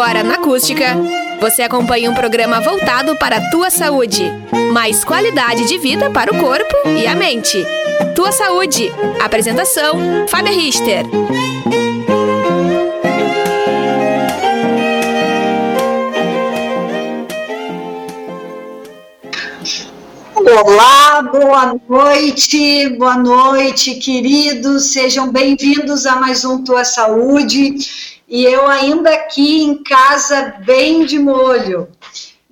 Agora na Acústica, você acompanha um programa voltado para a tua saúde. Mais qualidade de vida para o corpo e a mente. Tua Saúde. Apresentação: Fábia Richter. Olá, boa noite, boa noite, queridos, sejam bem-vindos a mais um Tua Saúde, e eu ainda aqui em casa, bem de molho.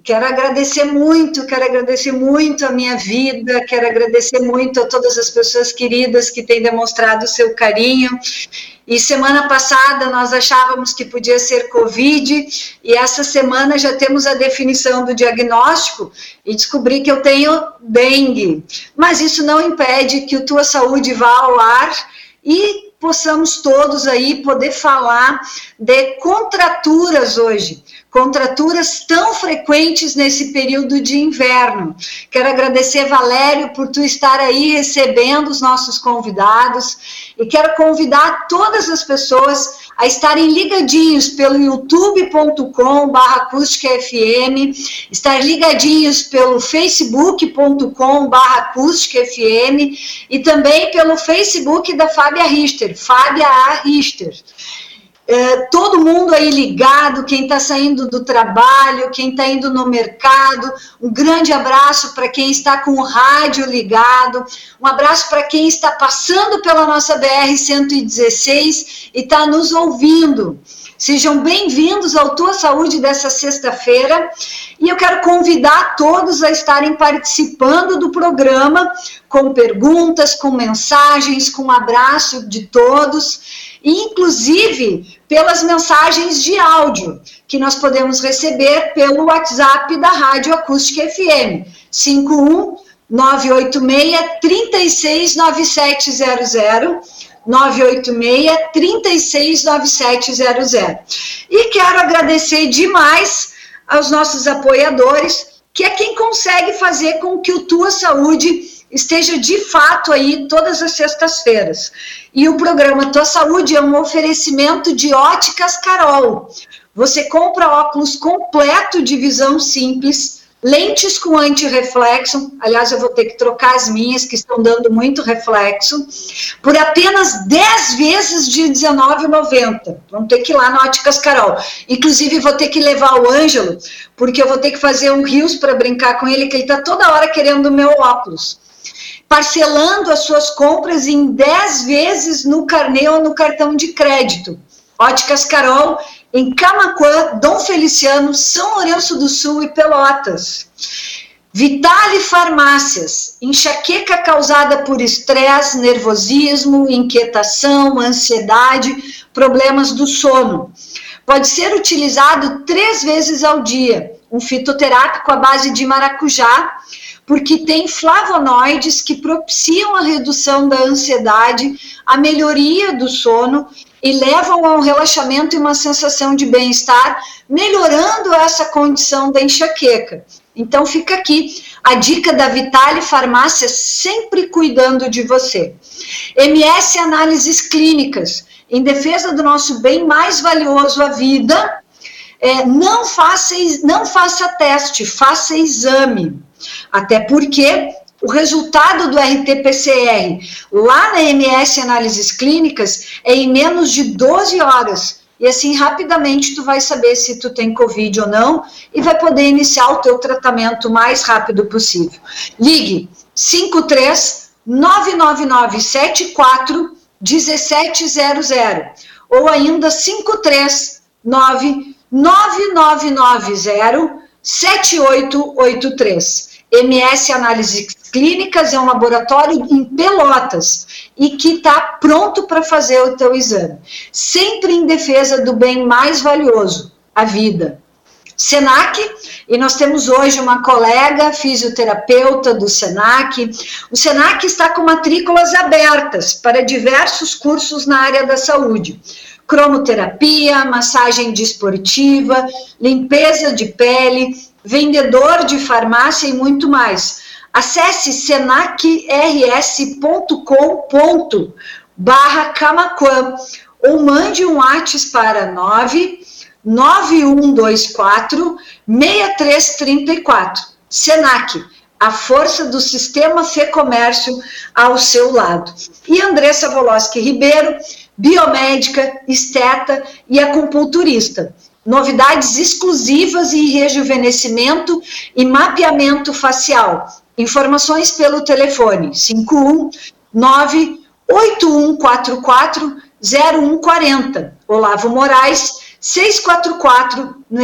Quero agradecer muito, quero agradecer muito a minha vida, quero agradecer muito a todas as pessoas queridas que têm demonstrado o seu carinho. E semana passada nós achávamos que podia ser Covid, e essa semana já temos a definição do diagnóstico e descobri que eu tenho dengue. Mas isso não impede que o Tua Saúde vá ao ar e possamos todos aí poder falar de contraturas hoje contraturas tão frequentes nesse período de inverno. Quero agradecer, Valério, por tu estar aí recebendo os nossos convidados e quero convidar todas as pessoas a estarem ligadinhos pelo youtube.com barra FM, estar ligadinhos pelo facebook.com barra FM e também pelo Facebook da Fábia Richter, Fábia A. Richter. É, todo mundo aí ligado, quem está saindo do trabalho, quem está indo no mercado, um grande abraço para quem está com o rádio ligado, um abraço para quem está passando pela nossa BR-116 e está nos ouvindo. Sejam bem-vindos ao Tua Saúde dessa sexta-feira. E eu quero convidar todos a estarem participando do programa com perguntas, com mensagens, com um abraço de todos inclusive pelas mensagens de áudio que nós podemos receber pelo WhatsApp da Rádio Acústica FM, 51 986 369700 986 369700. E quero agradecer demais aos nossos apoiadores, que é quem consegue fazer com que o Tua Saúde esteja de fato aí todas as sextas-feiras. E o programa Tua Saúde é um oferecimento de óticas Carol. Você compra óculos completo de visão simples, lentes com anti-reflexo, aliás, eu vou ter que trocar as minhas, que estão dando muito reflexo, por apenas 10 vezes de R$19,90. Vamos ter que ir lá na Óticas Carol. Inclusive, vou ter que levar o Ângelo, porque eu vou ter que fazer um rios para brincar com ele, que ele está toda hora querendo o meu óculos parcelando as suas compras em 10 vezes no carnê ou no cartão de crédito. Óticas Carol, em Camaquã, Dom Feliciano, São Lourenço do Sul e Pelotas. Vitale Farmácias, enxaqueca causada por estresse, nervosismo, inquietação, ansiedade, problemas do sono. Pode ser utilizado três vezes ao dia. Um fitoterápico à base de maracujá, porque tem flavonoides que propiciam a redução da ansiedade, a melhoria do sono e levam a um relaxamento e uma sensação de bem-estar, melhorando essa condição da enxaqueca. Então fica aqui a dica da Vitale Farmácia, sempre cuidando de você. MS Análises Clínicas, em defesa do nosso bem mais valioso, a vida. É, não, faça, não faça teste, faça exame. Até porque o resultado do RT-PCR lá na MS Análises Clínicas é em menos de 12 horas. E assim, rapidamente, tu vai saber se tu tem Covid ou não e vai poder iniciar o teu tratamento o mais rápido possível. Ligue 53 999 74 1700 ou ainda 53 9990 7883. MS Análises Clínicas é um laboratório em Pelotas e que está pronto para fazer o teu exame. Sempre em defesa do bem mais valioso, a vida. Senac, e nós temos hoje uma colega fisioterapeuta do Senac. O Senac está com matrículas abertas para diversos cursos na área da saúde cromoterapia, massagem desportiva, limpeza de pele, vendedor de farmácia e muito mais. Acesse senacrs.com barra ou mande um WhatsApp para 9 9124 6334. Senac, a força do sistema Fê Comércio ao seu lado. E Andressa Voloski Ribeiro, biomédica, esteta e acupunturista. Novidades exclusivas em rejuvenescimento e mapeamento facial. Informações pelo telefone 519 8144 0140. Olavo Moraes 644 no,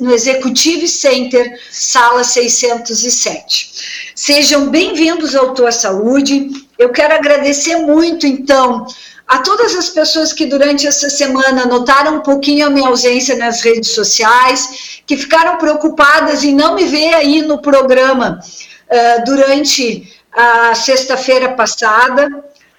no Executive Center, sala 607. Sejam bem-vindos ao Tua Saúde. Eu quero agradecer muito, então, a todas as pessoas que durante essa semana notaram um pouquinho a minha ausência nas redes sociais, que ficaram preocupadas em não me ver aí no programa uh, durante a sexta-feira passada.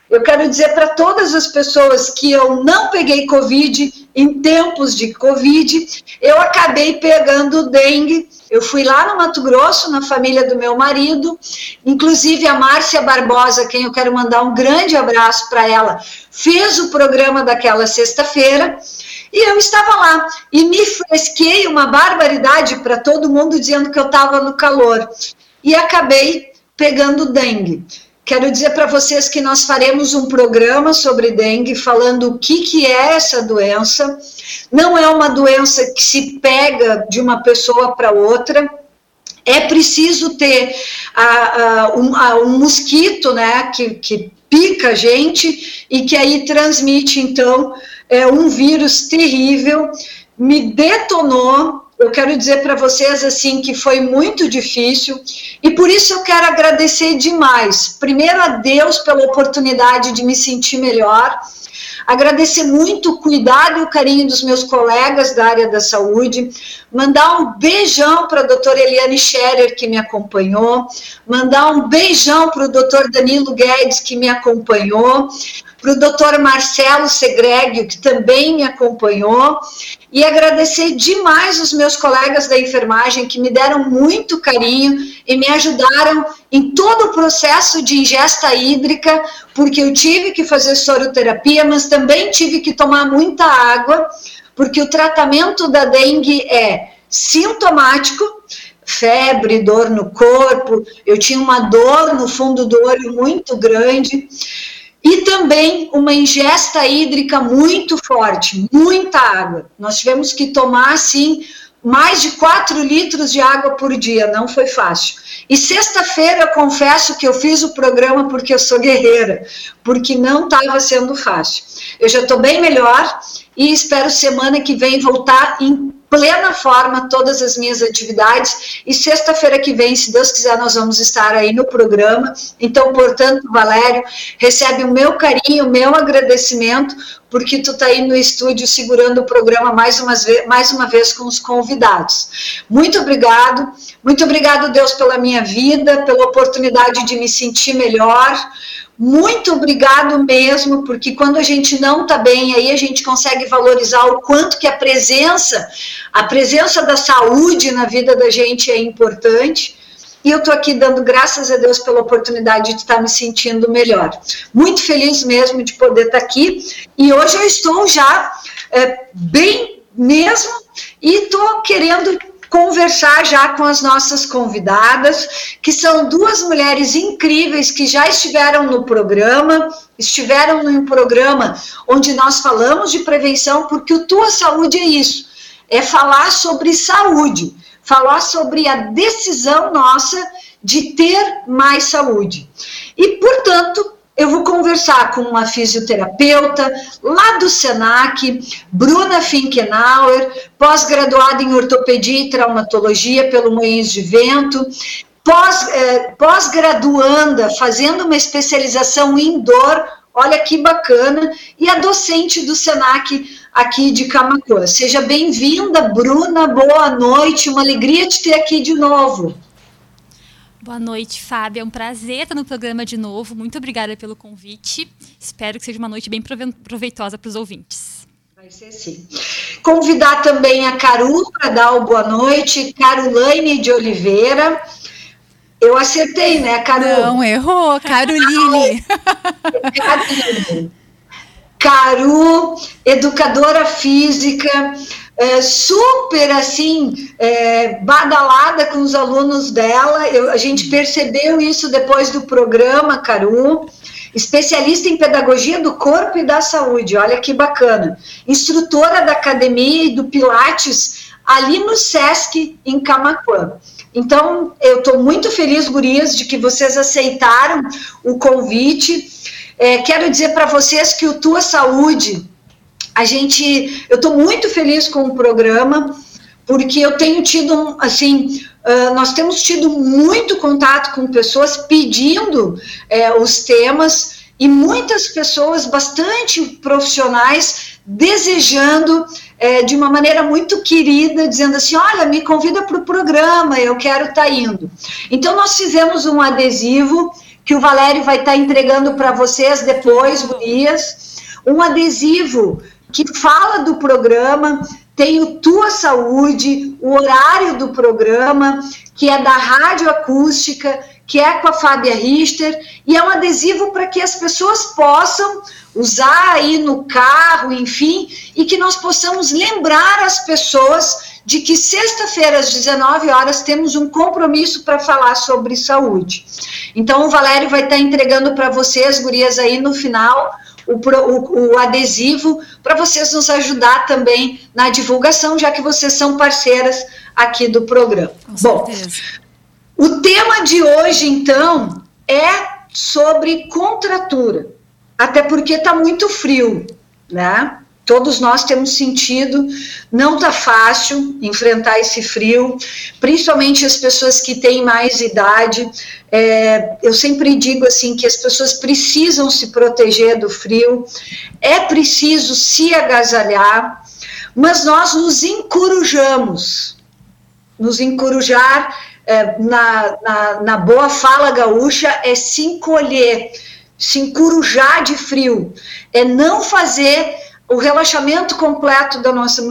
Eu quero dizer para todas as pessoas que eu não peguei Covid em tempos de Covid, eu acabei pegando dengue. Eu fui lá no Mato Grosso, na família do meu marido, inclusive a Márcia Barbosa, quem eu quero mandar um grande abraço para ela, fez o programa daquela sexta-feira. E eu estava lá e me fresquei uma barbaridade para todo mundo dizendo que eu estava no calor. E acabei pegando dengue. Quero dizer para vocês que nós faremos um programa sobre dengue, falando o que, que é essa doença. Não é uma doença que se pega de uma pessoa para outra. É preciso ter um, um, mosquito né, que, que pica a gente e que aí transmite, então, é um vírus terrível. Me detonou, eu quero dizer para vocês assim que foi muito difícil e por isso eu quero agradecer demais. Primeiro a Deus pela oportunidade de me sentir melhor. Agradecer muito o cuidado e o carinho dos meus colegas da área da saúde. Mandar um beijão para a doutora Eliane Scherer, que me acompanhou. Mandar um beijão para o doutor Danilo Guedes, que me acompanhou para o doutor Marcelo Segregio, que também me acompanhou, e agradecer demais os meus colegas da enfermagem que me deram muito carinho e me ajudaram em todo o processo de ingesta hídrica, porque eu tive que fazer soroterapia, mas também tive que tomar muita água, porque o tratamento da dengue é sintomático, febre, dor no corpo, eu tinha uma dor no fundo do olho muito grande e também uma ingesta hídrica muito forte, muita água. Nós tivemos que tomar, assim, mais de 4 litros de água por dia, não foi fácil. E sexta-feira confesso que eu fiz o programa porque eu sou guerreira, porque não estava sendo fácil. Eu já estou bem melhor e espero semana que vem voltar em plena forma todas as minhas atividades e sexta-feira que vem, se Deus quiser, nós vamos estar aí no programa. Então, portanto, Valério, recebe o meu carinho, o meu agradecimento, porque tu está aí no estúdio segurando o programa mais mais uma vez com os convidados. Muito obrigado, muito obrigado, Deus, pela minha vida, pela oportunidade de me sentir melhor. Muito obrigado mesmo, porque quando a gente não está bem, aí a gente consegue valorizar o quanto que a presença, a presença da saúde na vida da gente é importante. E eu estou aqui dando graças a Deus pela oportunidade de estar me sentindo melhor. Muito feliz mesmo de poder estar aqui. E hoje eu estou já é, bem mesmo e estou querendo conversar já com as nossas convidadas, que são duas mulheres incríveis que já estiveram no programa, estiveram no programa onde nós falamos de prevenção, porque o Tua Saúde é isso, é falar sobre saúde, falar sobre a decisão nossa de ter mais saúde. E, portanto, eu vou conversar com uma fisioterapeuta lá do SENAC, Bruna Finkenauer, pós-graduada em ortopedia e traumatologia pelo Moinhos de Vento, eh, pós-graduanda, pós fazendo uma especialização em dor, olha que bacana, e a docente do SENAC aqui de Camacuã. Seja bem-vinda, Bruna, boa noite, uma alegria te ter aqui de novo. Boa noite, Fábio. É um prazer estar no programa de novo. Muito obrigada pelo convite. Espero que seja uma noite bem proveitosa para os ouvintes. Vai ser sim. Convidar também a Caru para dar o boa noite, Carolane de Oliveira. Eu acertei, né, Caru? Não, errou, Caroline. Caroline. Caru, educadora física, é, super assim é, badalada com os alunos dela. Eu, a gente percebeu isso depois do programa, Caru. Especialista em pedagogia do corpo e da saúde, olha que bacana. Instrutora da academia e do Pilates ali no SESC em Camacuã. Então, eu estou muito feliz, gurias, de que vocês aceitaram o convite. É, quero dizer para vocês que o Tua Saúde, a gente, eu estou muito feliz com o programa, porque eu tenho tido, assim, uh, nós temos tido muito contato com pessoas pedindo é, os temas e muitas pessoas bastante profissionais desejando é, de uma maneira muito querida, dizendo assim: olha, me convida para o programa, eu quero estar tá indo. Então, nós fizemos um adesivo que o Valério vai estar tá entregando para vocês depois, Gurias, um adesivo que fala do programa, tem o Tua Saúde, o horário do programa, que é da Rádio Acústica, que é com a Fábia Richter, e é um adesivo para que as pessoas possam usar aí no carro, enfim, e que nós possamos lembrar as pessoas de que sexta-feira às 19 horas temos um compromisso para falar sobre saúde. Então o Valério vai estar entregando para vocês, gurias, aí no final o, o, o adesivo para vocês nos ajudar também na divulgação, já que vocês são parceiras aqui do programa. Bom, o tema de hoje então é sobre contratura até porque está muito frio, né? Todos nós temos sentido, não está fácil enfrentar esse frio, principalmente as pessoas que têm mais idade. É, eu sempre digo assim que as pessoas precisam se proteger do frio, é preciso se agasalhar, mas nós nos encurujamos. Nos encorujar é, na, na, na boa fala gaúcha é se encolher se encorujar de frio, é não fazer o relaxamento completo da nossa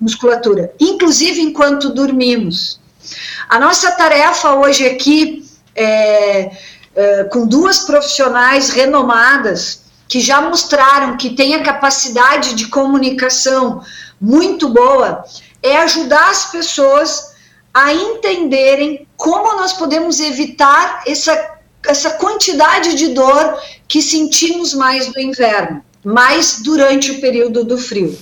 musculatura, inclusive enquanto dormimos. A nossa tarefa hoje aqui, é, é, com duas profissionais renomadas, que já mostraram que têm a capacidade de comunicação muito boa, é ajudar as pessoas a entenderem como nós podemos evitar essa essa quantidade de dor que sentimos mais no inverno, mais durante o período do frio.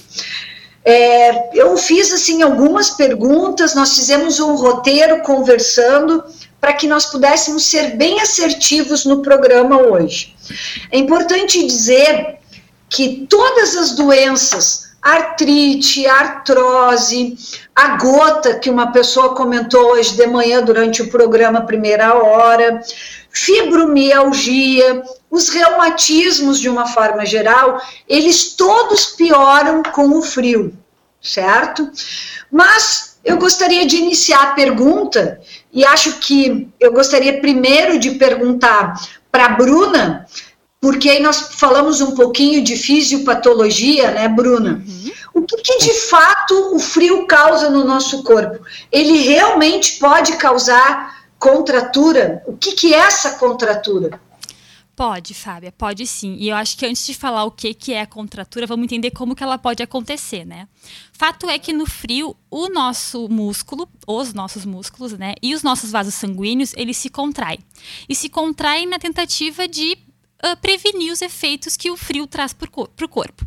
É, eu fiz assim algumas perguntas, nós fizemos um roteiro conversando para que nós pudéssemos ser bem assertivos no programa hoje. É importante dizer que todas as doenças, artrite, artrose, a gota que uma pessoa comentou hoje de manhã durante o programa Primeira Hora, fibromialgia, os reumatismos de uma forma geral, eles todos pioram com o frio, certo? Mas eu gostaria de iniciar a pergunta e acho que eu gostaria primeiro de perguntar para a Bruna, porque aí nós falamos um pouquinho de fisiopatologia, né, Bruna? Uhum. O que, que, de fato o frio causa no nosso corpo? Ele realmente pode causar contratura, o que, que é essa contratura? Pode, Fábia, pode sim. E eu acho que antes de falar o que, que é a contratura, vamos entender como que ela pode acontecer, né? Fato é que no frio, o nosso músculo, os nossos músculos, né, e os nossos vasos sanguíneos, eles se contraem. E se contraem na tentativa de uh, prevenir os efeitos que o frio traz para o corpo.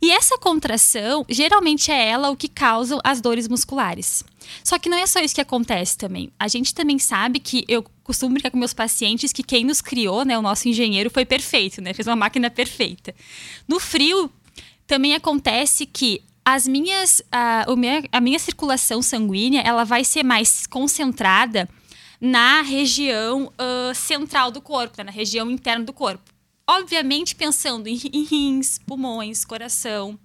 E essa contração, geralmente é ela o que causa as dores musculares. Só que não é só isso que acontece também. A gente também sabe que eu costumo brincar com meus pacientes que quem nos criou, né, o nosso engenheiro foi perfeito, né, fez uma máquina perfeita. No frio também acontece que as minhas, a, minha, a minha circulação sanguínea ela vai ser mais concentrada na região uh, central do corpo, né, na região interna do corpo. Obviamente pensando em, em rins, pulmões, coração.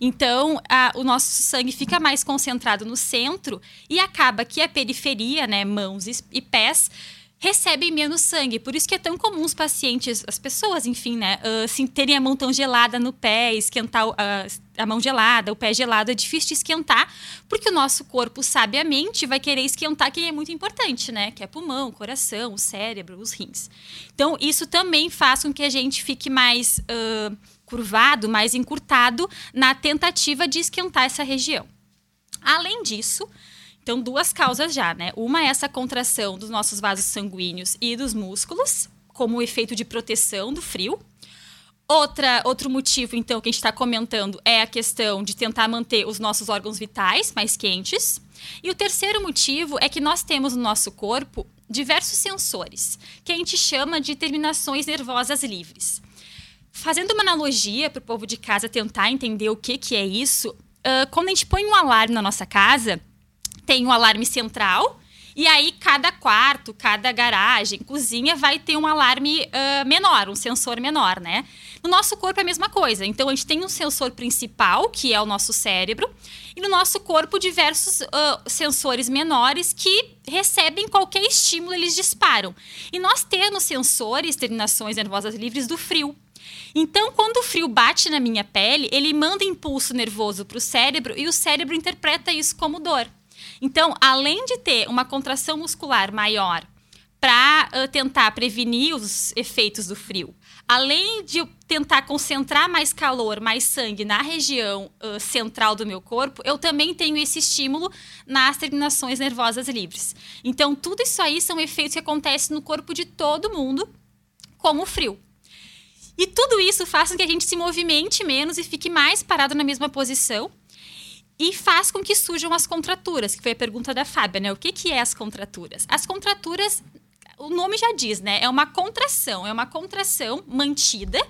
Então, a, o nosso sangue fica mais concentrado no centro e acaba que a periferia, né, mãos e, e pés, recebem menos sangue. Por isso que é tão comum os pacientes, as pessoas, enfim, né, uh, assim, terem a mão tão gelada no pé, esquentar uh, a mão gelada, o pé gelado, é difícil de esquentar, porque o nosso corpo, sabiamente, vai querer esquentar quem é muito importante, né? Que é pulmão, coração, o cérebro, os rins. Então, isso também faz com que a gente fique mais uh, curvado, mais encurtado na tentativa de esquentar essa região. Além disso, então, duas causas já, né? Uma é essa contração dos nossos vasos sanguíneos e dos músculos, como efeito de proteção do frio. Outra, outro motivo, então, que a gente está comentando é a questão de tentar manter os nossos órgãos vitais mais quentes. E o terceiro motivo é que nós temos no nosso corpo diversos sensores, que a gente chama de terminações nervosas livres. Fazendo uma analogia para o povo de casa tentar entender o que, que é isso, uh, quando a gente põe um alarme na nossa casa, tem um alarme central. E aí, cada quarto, cada garagem, cozinha vai ter um alarme uh, menor, um sensor menor, né? No nosso corpo é a mesma coisa. Então, a gente tem um sensor principal, que é o nosso cérebro, e no nosso corpo, diversos uh, sensores menores que recebem qualquer estímulo, eles disparam. E nós temos sensores, terminações nervosas livres do frio. Então, quando o frio bate na minha pele, ele manda impulso nervoso para o cérebro e o cérebro interpreta isso como dor. Então, além de ter uma contração muscular maior para uh, tentar prevenir os efeitos do frio, além de tentar concentrar mais calor, mais sangue na região uh, central do meu corpo, eu também tenho esse estímulo nas terminações nervosas livres. Então, tudo isso aí são efeitos que acontecem no corpo de todo mundo, como o frio. E tudo isso faz com que a gente se movimente menos e fique mais parado na mesma posição e faz com que surjam as contraturas, que foi a pergunta da Fábia, né? O que, que é as contraturas? As contraturas, o nome já diz, né? É uma contração, é uma contração mantida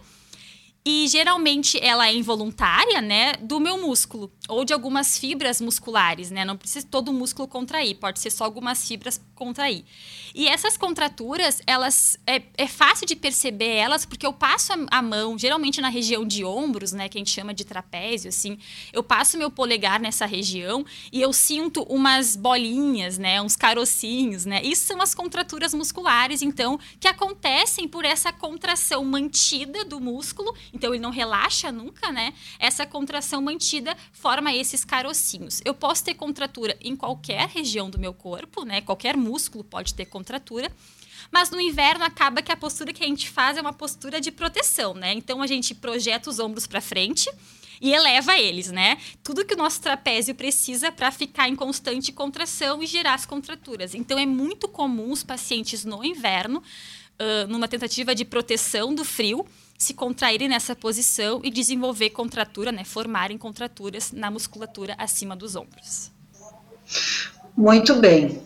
e geralmente ela é involuntária, né, do meu músculo ou de algumas fibras musculares, né? Não precisa todo o músculo contrair, pode ser só algumas fibras contrair. E essas contraturas, elas é, é fácil de perceber elas porque eu passo a, a, mão, geralmente na região de ombros, né, que a gente chama de trapézio, assim. Eu passo meu polegar nessa região e eu sinto umas bolinhas, né, uns carocinhos, né? Isso são as contraturas musculares, então, que acontecem por essa contração mantida do músculo. Então ele não relaxa nunca, né? Essa contração mantida forma esses carocinhos. Eu posso ter contratura em qualquer região do meu corpo, né? Qualquer músculo pode ter contratura. Mas no inverno acaba que a postura que a gente faz é uma postura de proteção, né? Então a gente projeta os ombros para frente e eleva eles, né? Tudo que o nosso trapézio precisa para ficar em constante contração e gerar as contraturas. Então é muito comum os pacientes no inverno, numa tentativa de proteção do frio, se contraírem nessa posição e desenvolver contratura, né? Formarem contraturas na musculatura acima dos ombros. Muito bem.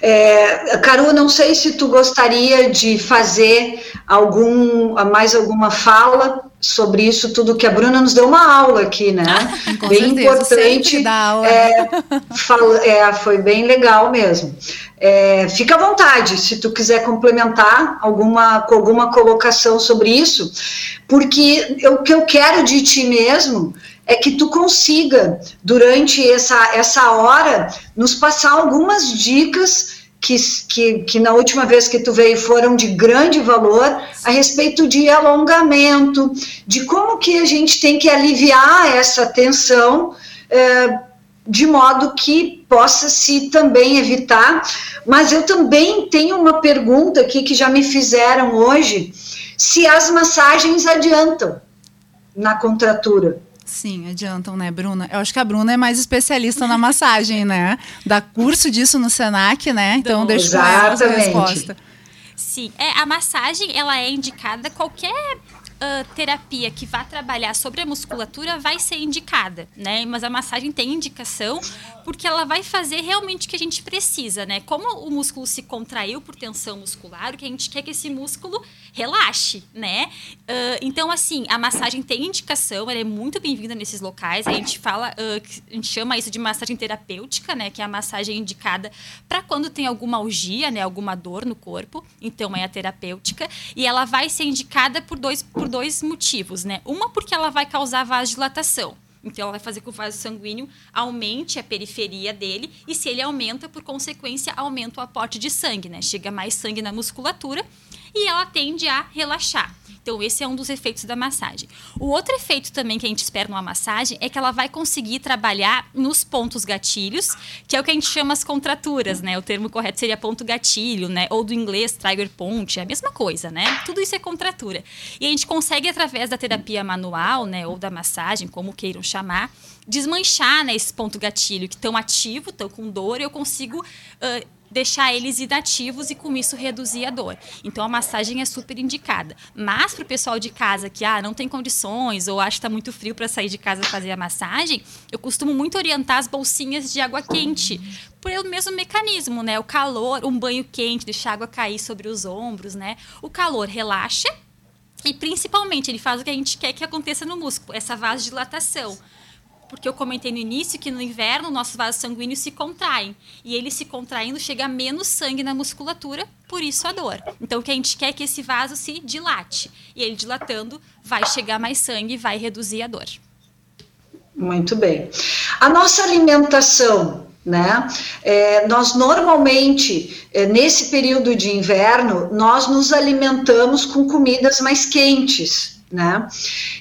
É, Caru, não sei se tu gostaria de fazer algum, mais alguma fala sobre isso tudo que a Bruna nos deu uma aula aqui, né? Com bem certeza, importante. Dá aula. É, fala, é, foi bem legal mesmo. É, fica à vontade se tu quiser complementar alguma, com alguma colocação sobre isso, porque eu, o que eu quero de ti mesmo é que tu consiga, durante essa, essa hora, nos passar algumas dicas que, que, que, na última vez que tu veio foram de grande valor a respeito de alongamento, de como que a gente tem que aliviar essa tensão é, de modo que possa se também evitar. Mas eu também tenho uma pergunta aqui que já me fizeram hoje, se as massagens adiantam na contratura. Sim, adiantam, né, Bruna? Eu acho que a Bruna é mais especialista na massagem, né? Dá curso disso no Senac, né? Então, deixa ela a resposta. Sim, é, a massagem, ela é indicada qualquer uh, terapia que vá trabalhar sobre a musculatura vai ser indicada, né? Mas a massagem tem indicação porque ela vai fazer realmente o que a gente precisa, né? Como o músculo se contraiu por tensão muscular, o que a gente quer que esse músculo relaxe, né? Uh, então, assim, a massagem tem indicação, ela é muito bem-vinda nesses locais. A gente fala, uh, a gente chama isso de massagem terapêutica, né? Que é a massagem indicada para quando tem alguma algia, né? Alguma dor no corpo. Então, é a terapêutica. E ela vai ser indicada por dois, por dois motivos, né? Uma porque ela vai causar vasodilatação. Então, ela vai fazer com que o vaso sanguíneo aumente a periferia dele e se ele aumenta, por consequência, aumenta o aporte de sangue, né? Chega mais sangue na musculatura e ela tende a relaxar. Então, esse é um dos efeitos da massagem. O outro efeito também que a gente espera numa massagem é que ela vai conseguir trabalhar nos pontos gatilhos, que é o que a gente chama as contraturas, né? O termo correto seria ponto gatilho, né? Ou do inglês trigger point, é a mesma coisa, né? Tudo isso é contratura. E a gente consegue, através da terapia manual, né? Ou da massagem, como queiram chamar, desmanchar né, esse ponto gatilho que estão ativo, estão com dor, eu consigo. Uh, deixar eles inativos e com isso reduzir a dor. Então a massagem é super indicada. Mas para o pessoal de casa que ah, não tem condições ou acha que está muito frio para sair de casa fazer a massagem, eu costumo muito orientar as bolsinhas de água quente. Por o mesmo mecanismo, né? O calor, um banho quente, deixar a água cair sobre os ombros, né? O calor relaxa e principalmente ele faz o que a gente quer que aconteça no músculo, essa vasodilatação porque eu comentei no início que no inverno nossos vasos sanguíneos se contraem. E eles se contraindo chega menos sangue na musculatura, por isso a dor. Então o que a gente quer é que esse vaso se dilate. E ele dilatando vai chegar mais sangue e vai reduzir a dor. Muito bem. A nossa alimentação, né? É, nós normalmente, é, nesse período de inverno, nós nos alimentamos com comidas mais quentes, né?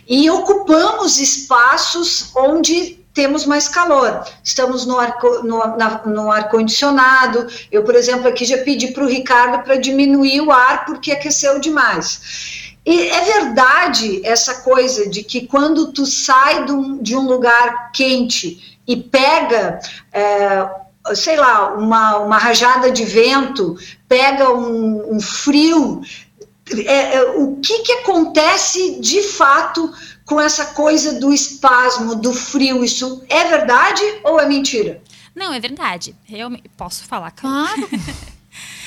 E ocupamos espaços onde temos mais calor. Estamos no ar, no, no ar condicionado. Eu, por exemplo, aqui já pedi para o Ricardo para diminuir o ar porque aqueceu demais. E é verdade essa coisa de que quando tu sai de um, de um lugar quente e pega, é, sei lá, uma, uma rajada de vento, pega um, um frio, é, é, o que, que acontece de fato com essa coisa do espasmo, do frio? Isso é verdade ou é mentira? Não, é verdade. Realmente, posso falar, claro.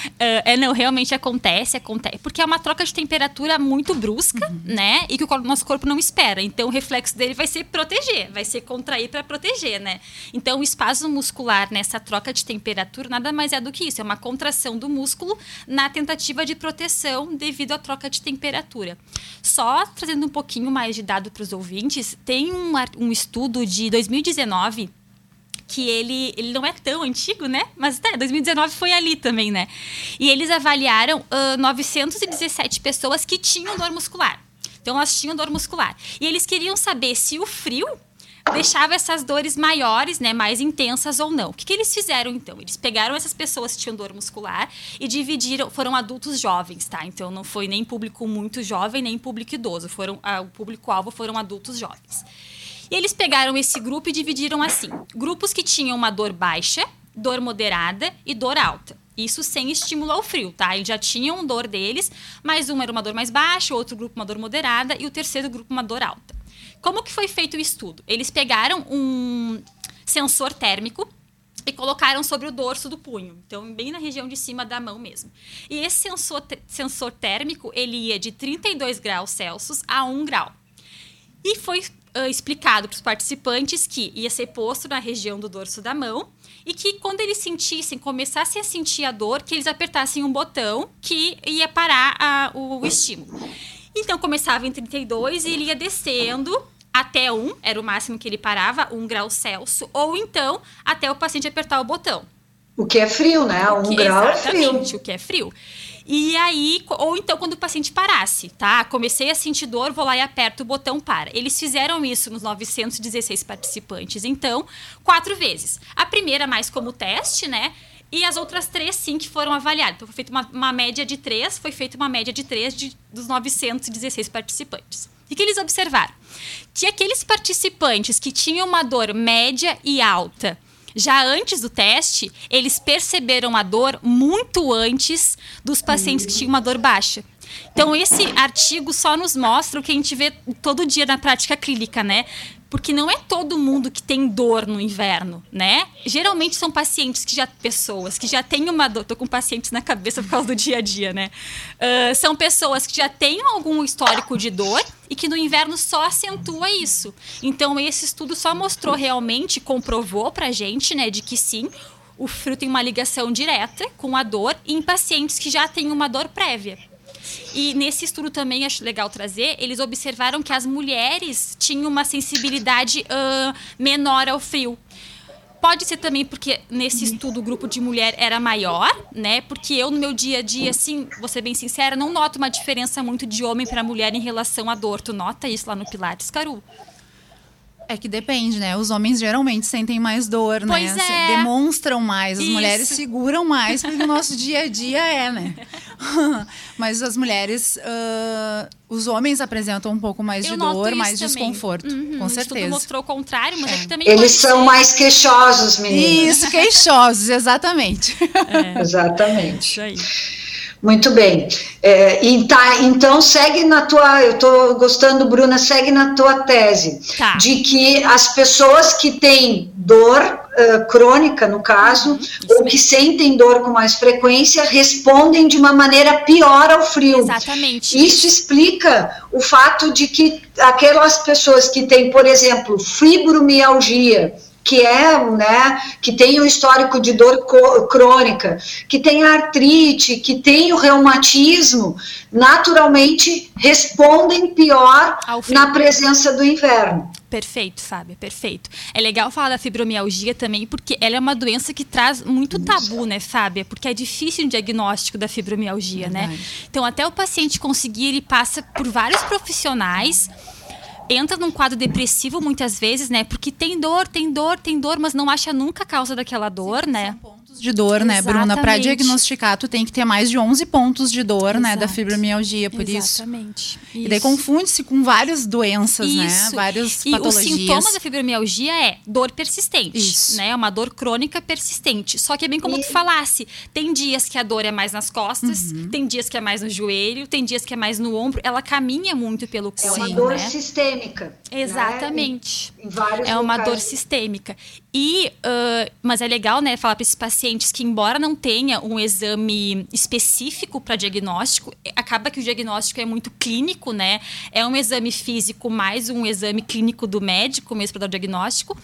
Uh, é, não, realmente acontece, acontece. Porque é uma troca de temperatura muito brusca, uhum. né? E que o nosso corpo não espera. Então, o reflexo dele vai ser proteger, vai ser contrair para proteger, né? Então, o espasmo muscular nessa troca de temperatura nada mais é do que isso. É uma contração do músculo na tentativa de proteção devido à troca de temperatura. Só trazendo um pouquinho mais de dado para os ouvintes, tem um, um estudo de 2019 que ele, ele não é tão antigo, né? Mas tá, 2019 foi ali também, né? E eles avaliaram uh, 917 pessoas que tinham dor muscular. Então elas tinham dor muscular. E eles queriam saber se o frio deixava essas dores maiores, né, mais intensas ou não. O que, que, eles fizeram então? Eles pegaram essas pessoas que tinham dor muscular e dividiram, foram adultos jovens, tá? Então não foi nem público muito jovem, nem público idoso, foram ah, o público-alvo foram adultos jovens. E eles pegaram esse grupo e dividiram assim: grupos que tinham uma dor baixa, dor moderada e dor alta. Isso sem estímulo ao frio, tá? Eles já tinham dor deles, mas uma era uma dor mais baixa, outro grupo uma dor moderada e o terceiro grupo uma dor alta. Como que foi feito o estudo? Eles pegaram um sensor térmico e colocaram sobre o dorso do punho, então bem na região de cima da mão mesmo. E esse sensor, sensor térmico, ele ia de 32 graus Celsius a 1 grau. E foi uh, explicado para os participantes que ia ser posto na região do dorso da mão e que quando eles sentissem, começassem a sentir a dor, que eles apertassem um botão que ia parar a, o, o estímulo. Então começava em 32 e ele ia descendo até 1, era o máximo que ele parava, 1 grau Celsius, ou então até o paciente apertar o botão. O que é frio, né? 1 um grau é frio. o que é frio. E aí, ou então quando o paciente parasse, tá? Comecei a sentir dor, vou lá e aperto o botão para. Eles fizeram isso nos 916 participantes, então, quatro vezes. A primeira mais como teste, né? E as outras três, sim, que foram avaliadas. Então, foi feita uma, uma média de três, foi feita uma média de três de, dos 916 participantes. O que eles observaram? Que aqueles participantes que tinham uma dor média e alta já antes do teste, eles perceberam a dor muito antes dos pacientes que tinham uma dor baixa. Então, esse artigo só nos mostra o que a gente vê todo dia na prática clínica, né? Porque não é todo mundo que tem dor no inverno, né? Geralmente são pacientes que já pessoas que já têm uma dor, tô com pacientes na cabeça por causa do dia a dia, né? Uh, são pessoas que já têm algum histórico de dor e que no inverno só acentua isso. Então esse estudo só mostrou realmente, comprovou pra gente, né, de que sim, o frio tem uma ligação direta com a dor em pacientes que já têm uma dor prévia. E nesse estudo também acho legal trazer, eles observaram que as mulheres tinham uma sensibilidade uh, menor ao frio. Pode ser também porque nesse estudo o grupo de mulher era maior, né? Porque eu no meu dia a dia, assim, vou ser bem sincera, não noto uma diferença muito de homem para mulher em relação à dor. Tu nota isso lá no Pilates, Caru? É que depende, né? Os homens geralmente sentem mais dor, pois né? É. Demonstram mais, as Isso. mulheres seguram mais, porque o nosso dia a dia é, né? Mas as mulheres, uh, os homens apresentam um pouco mais Eu de dor, mais também. desconforto, uhum, com certeza. mostrou o contrário, mas é. também Eles são ser. mais queixosos, meninas. Isso, queixosos, exatamente. É. Exatamente. Isso aí. Muito bem. É, tá, então segue na tua, eu estou gostando, Bruna, segue na tua tese tá. de que as pessoas que têm dor uh, crônica, no caso, uhum, ou que sentem dor com mais frequência, respondem de uma maneira pior ao frio. Exatamente. Isso explica o fato de que aquelas pessoas que têm, por exemplo, fibromialgia, que é, né, que tem o histórico de dor crônica, que tem artrite, que tem o reumatismo, naturalmente respondem pior na presença do inverno. Perfeito, Fábio, perfeito. É legal falar da fibromialgia também, porque ela é uma doença que traz muito tabu, né, Fábia? Porque é difícil o diagnóstico da fibromialgia, né? Verdade. né? Então, até o paciente conseguir, ele passa por vários profissionais entra num quadro depressivo muitas vezes, né? Porque tem dor, tem dor, tem dor, mas não acha nunca a causa daquela dor, Sim, né? Pontos de dor, né, Bruna? Para diagnosticar, tu tem que ter mais de 11 pontos de dor, Exato. né, da fibromialgia, por Exatamente. isso. Exatamente. E daí confunde-se com várias doenças, né? isso. né? Várias e patologias. E o sintoma da fibromialgia é dor persistente, isso. né? É uma dor crônica persistente. Só que é bem como e... tu falasse, tem dias que a dor é mais nas costas, uhum. tem dias que é mais no joelho, tem dias que é mais no ombro. Ela caminha muito pelo corpo, É uma dor né? sistêmica. Né? Exatamente. Né? Vários É uma locais. dor sistêmica. E, uh, mas é legal, né, falar para esses pacientes que, embora não tenha um exame específico para diagnóstico, acaba que o diagnóstico é muito clínico, né? É um exame físico mais um exame clínico do médico mesmo para dar o diagnóstico.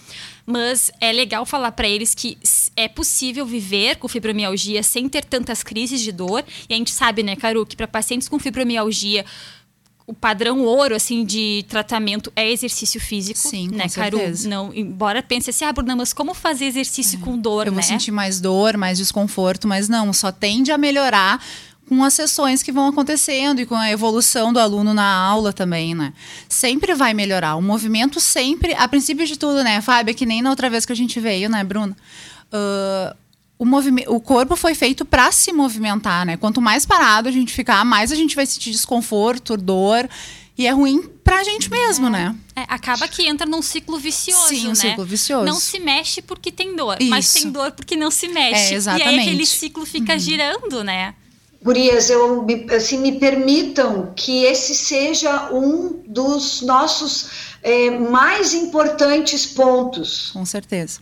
Mas é legal falar para eles que é possível viver com fibromialgia sem ter tantas crises de dor. E a gente sabe, né, Caru, que para pacientes com fibromialgia o padrão ouro assim de tratamento é exercício físico, Sim, né, com Caru? Certeza. Não, embora pense assim, ah, Bruna, mas como fazer exercício é. com dor, Eu né? vou sentir mais dor, mais desconforto, mas não, só tende a melhorar com as sessões que vão acontecendo e com a evolução do aluno na aula também, né? Sempre vai melhorar. O movimento sempre, a princípio de tudo, né, Fábio? Que nem na outra vez que a gente veio, né, Bruna? Uh, o, movimento, o corpo foi feito para se movimentar, né? Quanto mais parado a gente ficar, mais a gente vai sentir desconforto, dor. E é ruim pra gente mesmo, é. né? É, acaba que entra num ciclo vicioso, Sim, um né? ciclo vicioso. Não se mexe porque tem dor, Isso. mas tem dor porque não se mexe. É, exatamente. E aí aquele ciclo fica uhum. girando, né? Gurias, eu, assim, me permitam que esse seja um dos nossos é, mais importantes pontos. Com certeza.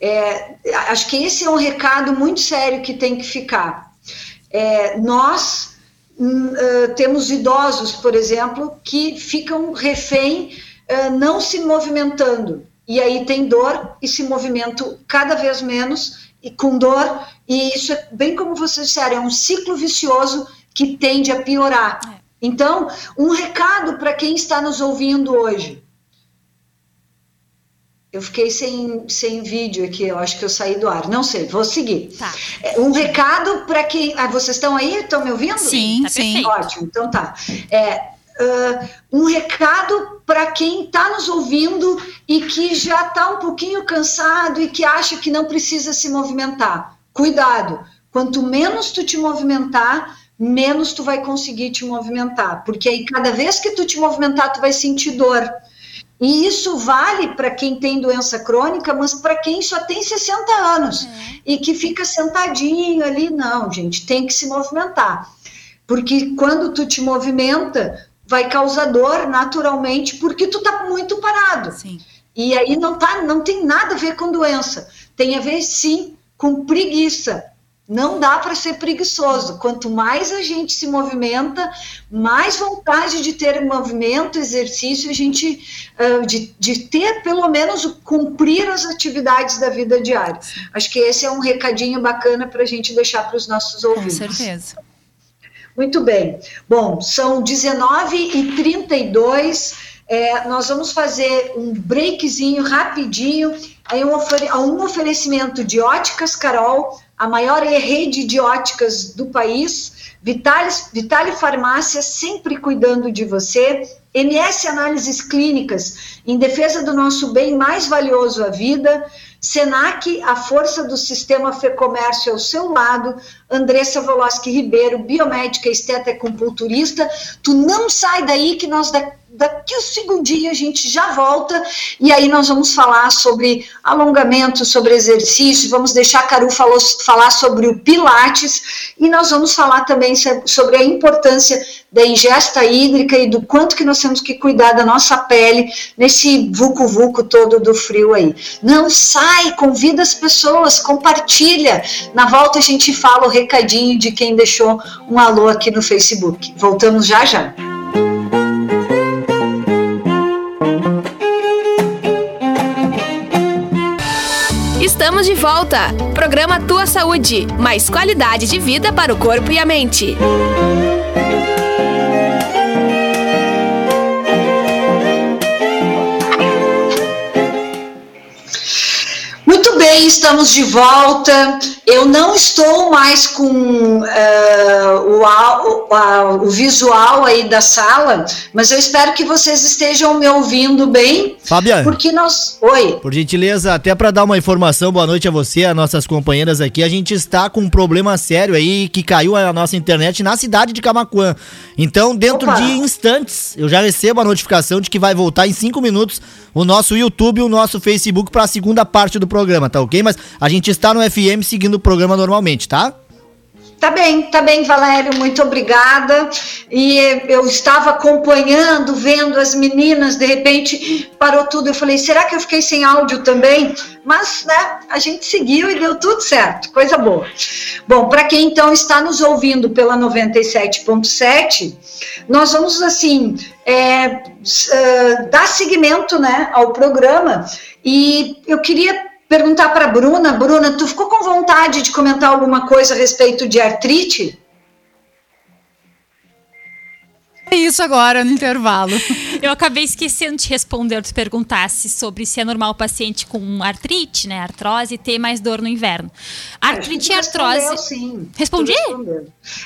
É, acho que esse é um recado muito sério que tem que ficar. É, nós uh, temos idosos, por exemplo, que ficam refém uh, não se movimentando. E aí tem dor e se movimento cada vez menos e com dor. E isso é bem como vocês disseram, é um ciclo vicioso que tende a piorar. É. Então, um recado para quem está nos ouvindo hoje. Eu fiquei sem, sem vídeo aqui, eu acho que eu saí do ar. Não sei, vou seguir. Tá. Um recado para quem. Ah, vocês estão aí? Estão me ouvindo? Sim, tá sim. Ótimo, então tá. É, uh, um recado para quem está nos ouvindo e que já está um pouquinho cansado e que acha que não precisa se movimentar. Cuidado, quanto menos tu te movimentar, menos tu vai conseguir te movimentar, porque aí cada vez que tu te movimentar, tu vai sentir dor. E isso vale para quem tem doença crônica, mas para quem só tem 60 anos é. e que fica sentadinho ali, não, gente, tem que se movimentar. Porque quando tu te movimenta, vai causar dor naturalmente, porque tu tá muito parado. Sim. E aí não tá, não tem nada a ver com doença. Tem a ver sim com preguiça. Não dá para ser preguiçoso. Quanto mais a gente se movimenta, mais vontade de ter movimento, exercício, a gente uh, de, de, ter pelo menos cumprir as atividades da vida diária. Acho que esse é um recadinho bacana para a gente deixar para os nossos ouvintes. Com certeza. Muito bem. Bom, são 19h32. É, nós vamos fazer um breakzinho rapidinho. Aí um, ofere um oferecimento de óticas Carol, a maior rede de óticas do país. Vitale, Vitale Farmácia sempre cuidando de você. MS Análises Clínicas, em defesa do nosso bem mais valioso, a vida. Senac, a força do sistema Fecomércio ao seu lado. Andressa Voloski Ribeiro, biomédica, esteta e compulturista. Tu não sai daí que nós daqui daqui a um segundinho a gente já volta e aí nós vamos falar sobre alongamento, sobre exercício, vamos deixar a Caru falou, falar sobre o Pilates e nós vamos falar também sobre a importância da ingesta hídrica e do quanto que nós temos que cuidar da nossa pele nesse vucu-vucu todo do frio aí. Não sai, convida as pessoas, compartilha. Na volta a gente fala o recadinho de quem deixou um alô aqui no Facebook. Voltamos já já. Estamos de volta. Programa Tua Saúde. Mais qualidade de vida para o corpo e a mente. Bem, estamos de volta. Eu não estou mais com uh, o, o, o, visual aí da sala, mas eu espero que vocês estejam me ouvindo bem. Fabiana. Porque nós. Oi. Por gentileza, até para dar uma informação, boa noite a você, a nossas companheiras aqui. A gente está com um problema sério aí que caiu a nossa internet na cidade de Camacuã. Então, dentro Opa. de instantes, eu já recebo a notificação de que vai voltar em cinco minutos o nosso YouTube e o nosso Facebook para a segunda parte do programa, tá ok? Mas a gente está no FM seguindo o programa normalmente, tá? Tá bem, tá bem, Valério, muito obrigada. E eu estava acompanhando, vendo as meninas, de repente parou tudo. Eu falei, será que eu fiquei sem áudio também? Mas, né, a gente seguiu e deu tudo certo, coisa boa. Bom, para quem então está nos ouvindo pela 97.7, nós vamos, assim, é, uh, dar seguimento, né, ao programa. E eu queria perguntar para a Bruna, Bruna, tu ficou com vontade de comentar alguma coisa a respeito de artrite? É isso agora no intervalo. Eu acabei esquecendo de responder, tu perguntasse sobre se é normal o paciente com artrite, né, artrose, ter mais dor no inverno. Artrite e artrose. Sim. Respondi?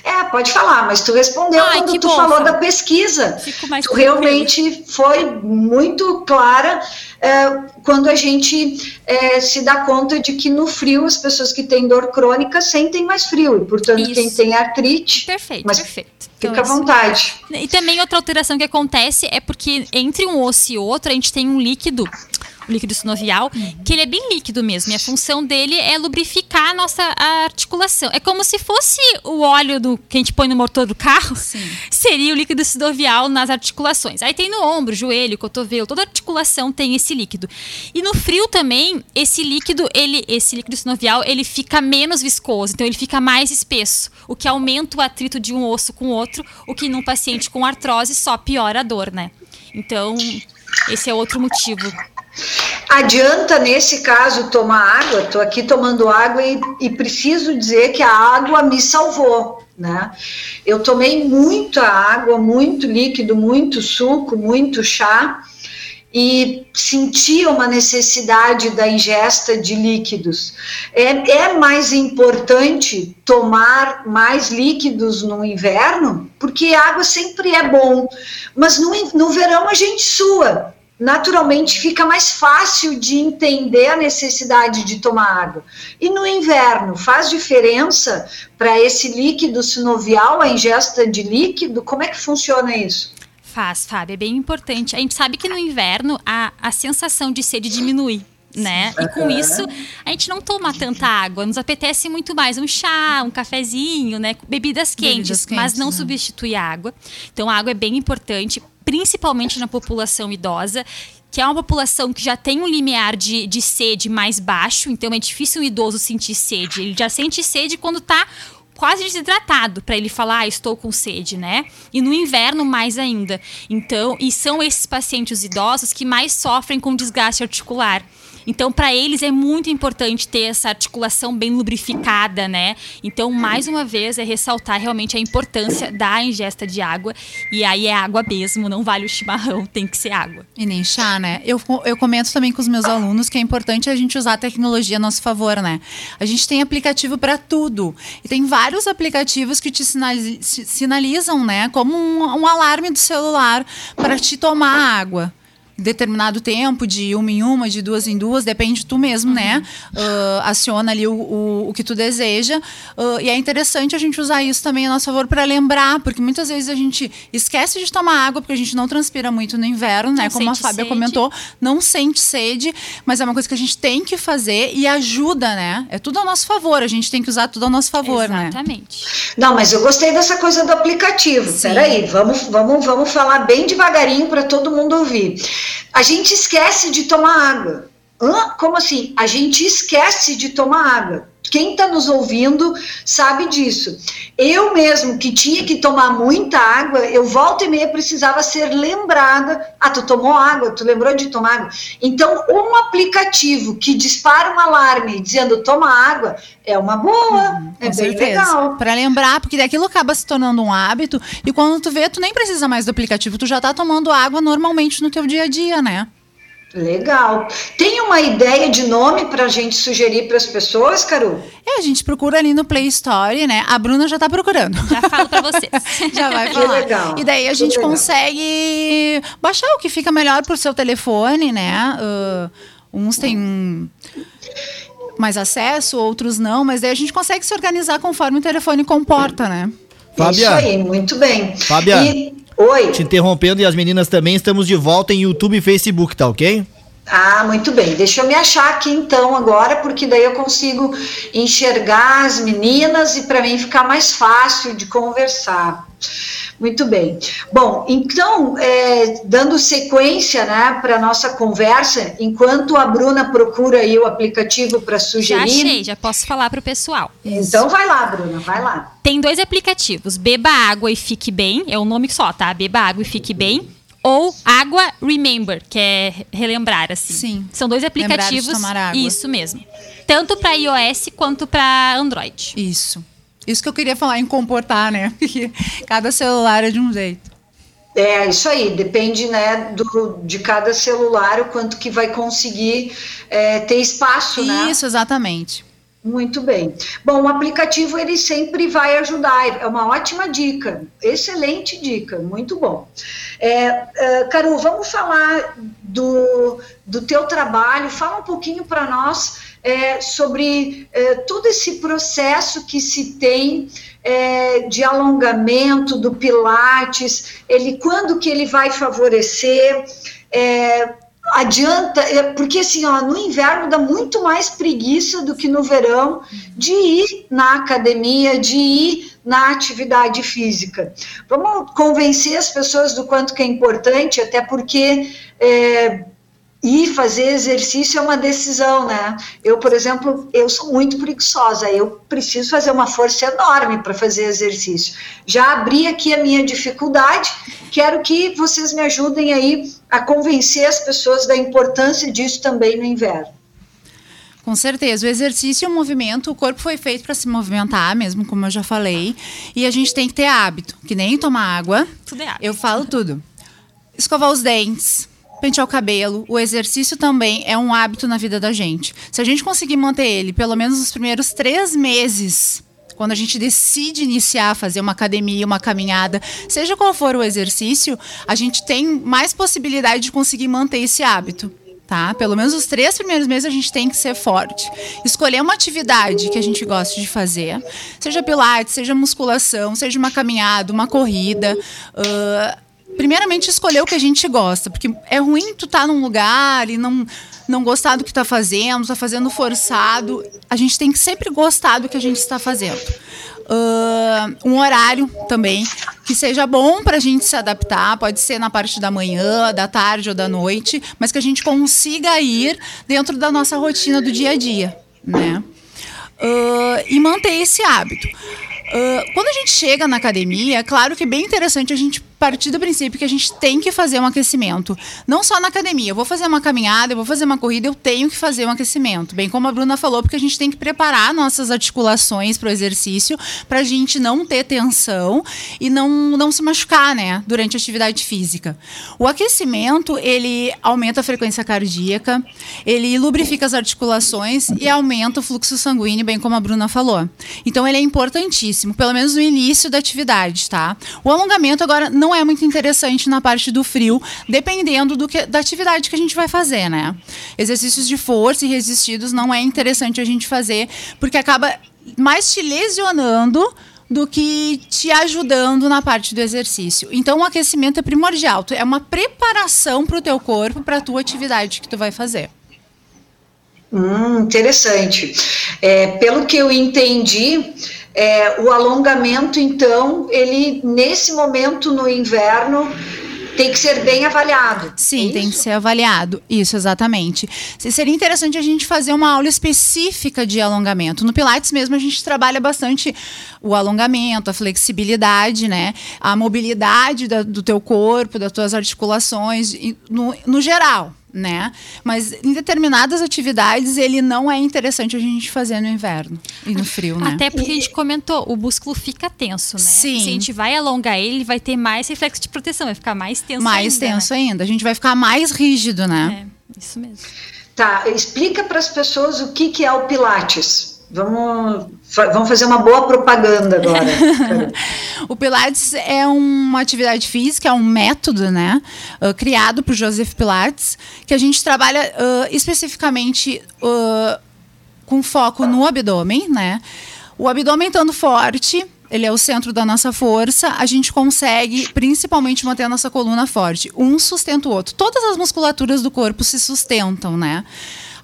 É, pode falar, mas tu respondeu Ai, quando tu bom, falou da pesquisa. Fico mais tu realmente foi muito clara é, quando a gente é, se dá conta de que no frio as pessoas que têm dor crônica sentem mais frio, e portanto Isso. quem tem artrite. Perfeito, perfeito. Fica então, à vontade. E também outra alteração que acontece é porque entre um osso e outro a gente tem um líquido o líquido sinovial, que ele é bem líquido mesmo. E a função dele é lubrificar a nossa articulação. É como se fosse o óleo do, que a gente põe no motor do carro, Sim. seria o líquido sinovial nas articulações. Aí tem no ombro, joelho, cotovelo, toda articulação tem esse líquido. E no frio também, esse líquido, ele, esse líquido sinovial, ele fica menos viscoso, então ele fica mais espesso, o que aumenta o atrito de um osso com o outro, o que num paciente com artrose só piora a dor, né? Então, esse é outro motivo Adianta, nesse caso, tomar água? Estou aqui tomando água e, e, preciso dizer que a água me salvou. Né? Eu tomei muita água, muito líquido, muito suco, muito chá e senti uma necessidade da ingesta de líquidos. É, é mais importante tomar mais líquidos no inverno, porque água sempre é bom, mas no, no verão a gente sua naturalmente fica mais fácil de entender a necessidade de tomar água. E no inverno, faz diferença para esse líquido sinovial, a ingesta de líquido? Como é que funciona isso? Faz, Fábio, é bem importante. A gente sabe que no inverno a, a sensação de sede diminui né? E com isso, a gente não toma tanta água, nos apetece muito mais um chá, um cafezinho, né? Bebidas quentes, Bebidas quentes mas não né? substitui a água. Então, a água é bem importante, principalmente na população idosa que é uma população que já tem um limiar de, de sede mais baixo, então é difícil um idoso sentir sede. Ele já sente sede quando está quase desidratado para ele falar, ah, estou com sede, né? E no inverno mais ainda. Então, e são esses pacientes idosos que mais sofrem com desgaste articular. Então, para eles é muito importante ter essa articulação bem lubrificada, né? Então, mais uma vez, é ressaltar realmente a importância da ingesta de água. E aí é água mesmo, não vale o chimarrão, tem que ser água. E nem chá, né? Eu, eu comento também com os meus alunos que é importante a gente usar a tecnologia a nosso favor, né? A gente tem aplicativo para tudo. E tem vários aplicativos que te sinalizam, né? Como um, um alarme do celular para te tomar água determinado tempo, de uma em uma, de duas em duas, depende de tu mesmo, né? uhum. né? Uh, aciona ali o, o, o, que tu deseja. Uh, e é interessante a gente usar isso também a nosso favor para lembrar, porque muitas vezes a gente esquece de tomar água, porque a gente não transpira muito no inverno, né? Não Como a Fábia sede. comentou, não sente sede, mas é uma coisa que a gente tem que fazer e ajuda, né? É tudo ao nosso favor, a gente tem que usar tudo ao nosso favor, Exatamente. né? Exatamente. Não, mas eu gostei dessa coisa do aplicativo. Sim. Peraí, vamos, vamos, vamos falar bem devagarinho para todo mundo ouvir. A gente esquece de tomar água. Hã? Como assim? A gente esquece de tomar água. Quem está nos ouvindo sabe disso. Eu mesmo, que tinha que tomar muita água, eu volta e meia precisava ser lembrada. Ah, tu tomou água, tu lembrou de tomar água. Então, um aplicativo que dispara um alarme dizendo toma água é uma boa, uhum, é bem certeza. legal. Para lembrar, porque daquilo acaba se tornando um hábito e quando tu vê, tu nem precisa mais do aplicativo, tu já está tomando água normalmente no teu dia a dia, né? Legal. Tem uma ideia de nome para a gente sugerir para as pessoas, Caru? É, a gente procura ali no Play Store, né? A Bruna já está procurando. Já falo para vocês. já vai falar. Que legal. E daí a gente consegue baixar o que fica melhor para o seu telefone, né? Uh, uns têm mais acesso, outros não, mas daí a gente consegue se organizar conforme o telefone comporta, né? Fábia. Isso aí, muito bem. Fábia. E Oi. Te interrompendo e as meninas também, estamos de volta em YouTube e Facebook, tá ok? Ah, muito bem. Deixa eu me achar aqui então agora, porque daí eu consigo enxergar as meninas e para mim ficar mais fácil de conversar. Muito bem. Bom, então, é, dando sequência né, para a nossa conversa, enquanto a Bruna procura aí o aplicativo para sugerir. Já achei, já posso falar para o pessoal. Então vai lá, Bruna, vai lá. Tem dois aplicativos, Beba Água e Fique Bem, é o um nome só, tá? Beba Água e Fique Bem. Ou Água Remember, que é relembrar, assim. Sim. São dois aplicativos. tomar água. Isso mesmo. Tanto para iOS quanto para Android. Isso. Isso que eu queria falar em comportar, né? Porque cada celular é de um jeito. É, isso aí, depende né, do, de cada celular, o quanto que vai conseguir é, ter espaço, isso, né? Isso, exatamente. Muito bem. Bom, o aplicativo ele sempre vai ajudar, é uma ótima dica, excelente dica, muito bom. É, uh, Caru, vamos falar do, do teu trabalho, fala um pouquinho para nós é, sobre é, todo esse processo que se tem é, de alongamento do Pilates, ele quando que ele vai favorecer, é, adianta, é, porque assim, ó, no inverno dá muito mais preguiça do que no verão de ir na academia, de ir na atividade física. Vamos convencer as pessoas do quanto que é importante, até porque é, e fazer exercício é uma decisão, né? Eu, por exemplo, eu sou muito preguiçosa, eu preciso fazer uma força enorme para fazer exercício. Já abri aqui a minha dificuldade, quero que vocês me ajudem aí a convencer as pessoas da importância disso também no inverno. Com certeza, o exercício e o movimento, o corpo foi feito para se movimentar, mesmo como eu já falei, e a gente tem que ter hábito, que nem tomar água. Tudo é hábito. Eu falo tudo. Escovar os dentes, pentear o cabelo, o exercício também é um hábito na vida da gente. Se a gente conseguir manter ele pelo menos nos primeiros três meses, quando a gente decide iniciar a fazer uma academia, uma caminhada, seja qual for o exercício, a gente tem mais possibilidade de conseguir manter esse hábito. Tá? Pelo menos os três primeiros meses a gente tem que ser forte. Escolher uma atividade que a gente gosta de fazer, seja pilates, seja musculação, seja uma caminhada, uma corrida. Uh, primeiramente escolher o que a gente gosta, porque é ruim tu estar tá num lugar e não não gostar do que está fazendo, está fazendo forçado. A gente tem que sempre gostar do que a gente está fazendo. Uh, um horário também que seja bom para a gente se adaptar, pode ser na parte da manhã, da tarde ou da noite, mas que a gente consiga ir dentro da nossa rotina do dia a dia, né? Uh, e manter esse hábito. Uh, quando a gente chega na academia, é claro que é bem interessante a gente partir do princípio que a gente tem que fazer um aquecimento. Não só na academia. Eu vou fazer uma caminhada, eu vou fazer uma corrida, eu tenho que fazer um aquecimento. Bem como a Bruna falou, porque a gente tem que preparar nossas articulações para o exercício, para a gente não ter tensão e não, não se machucar, né? Durante a atividade física. O aquecimento, ele aumenta a frequência cardíaca, ele lubrifica as articulações e aumenta o fluxo sanguíneo, bem como a Bruna falou. Então, ele é importantíssimo, pelo menos no início da atividade, tá? O alongamento agora não é muito interessante na parte do frio, dependendo do que, da atividade que a gente vai fazer, né? Exercícios de força e resistidos não é interessante a gente fazer, porque acaba mais te lesionando do que te ajudando na parte do exercício. Então, o aquecimento é primordial. É uma preparação para o teu corpo, para a tua atividade que tu vai fazer. Hum, interessante. É, pelo que eu entendi, é, o alongamento, então, ele nesse momento no inverno tem que ser bem avaliado. Sim, é tem que ser avaliado. Isso, exatamente. Seria interessante a gente fazer uma aula específica de alongamento. No Pilates mesmo, a gente trabalha bastante o alongamento, a flexibilidade, né? A mobilidade da, do teu corpo, das tuas articulações, no, no geral né? Mas em determinadas atividades ele não é interessante a gente fazer no inverno e no frio, né? Até porque a gente comentou, o músculo fica tenso, né? Sim. Se a gente vai alongar ele, ele vai ter mais reflexo de proteção, vai ficar mais tenso mais ainda. Mais tenso né? ainda. A gente vai ficar mais rígido, né? É, isso mesmo. Tá, explica para as pessoas o que, que é o Pilates. Vamos, vamos fazer uma boa propaganda agora. o Pilates é uma atividade física, é um método, né? Uh, criado por Joseph Pilates, que a gente trabalha uh, especificamente uh, com foco no abdômen, né? O abdômen estando forte, ele é o centro da nossa força, a gente consegue principalmente manter a nossa coluna forte. Um sustenta o outro. Todas as musculaturas do corpo se sustentam, né?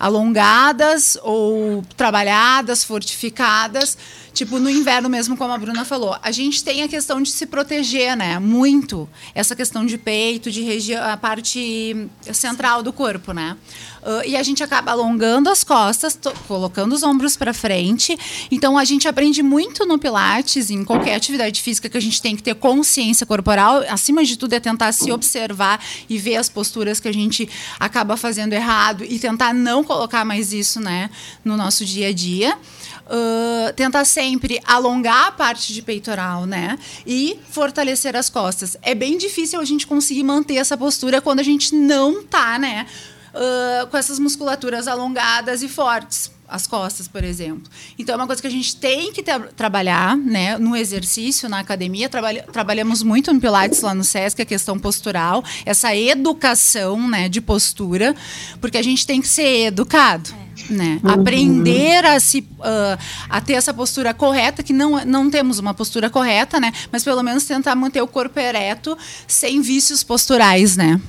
Alongadas ou trabalhadas, fortificadas. Tipo, no inverno mesmo, como a Bruna falou, a gente tem a questão de se proteger, né? Muito. Essa questão de peito, de região, a parte central do corpo, né? Uh, e a gente acaba alongando as costas, colocando os ombros para frente. Então, a gente aprende muito no Pilates, em qualquer atividade física que a gente tem que ter consciência corporal. Acima de tudo, é tentar se observar e ver as posturas que a gente acaba fazendo errado e tentar não colocar mais isso, né, no nosso dia a dia. Uh, tentar sempre alongar a parte de peitoral, né? E fortalecer as costas. É bem difícil a gente conseguir manter essa postura quando a gente não tá, né? Uh, com essas musculaturas alongadas e fortes as costas, por exemplo. Então, é uma coisa que a gente tem que tra trabalhar né, no exercício, na academia. Trabalha trabalhamos muito no Pilates lá no SESC, a questão postural, essa educação né, de postura, porque a gente tem que ser educado. É. Né? Uhum. Aprender a, se, uh, a ter essa postura correta, que não, não temos uma postura correta, né? mas pelo menos tentar manter o corpo ereto sem vícios posturais. Né?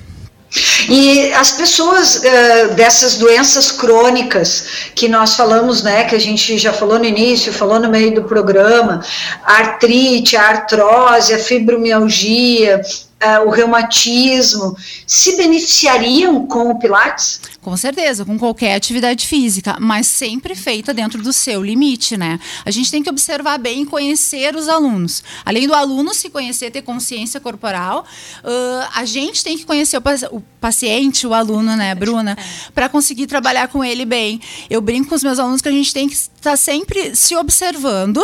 E as pessoas uh, dessas doenças crônicas que nós falamos, né, que a gente já falou no início, falou no meio do programa, artrite, artrose, a fibromialgia, uh, o reumatismo, se beneficiariam com o Pilates? Com certeza, com qualquer atividade física, mas sempre feita dentro do seu limite, né? A gente tem que observar bem e conhecer os alunos. Além do aluno se conhecer, ter consciência corporal, uh, a gente tem que conhecer o, o, paciente, o aluno, né, Bruna, para conseguir trabalhar com ele bem. Eu brinco com os meus alunos que a gente tem que estar sempre se observando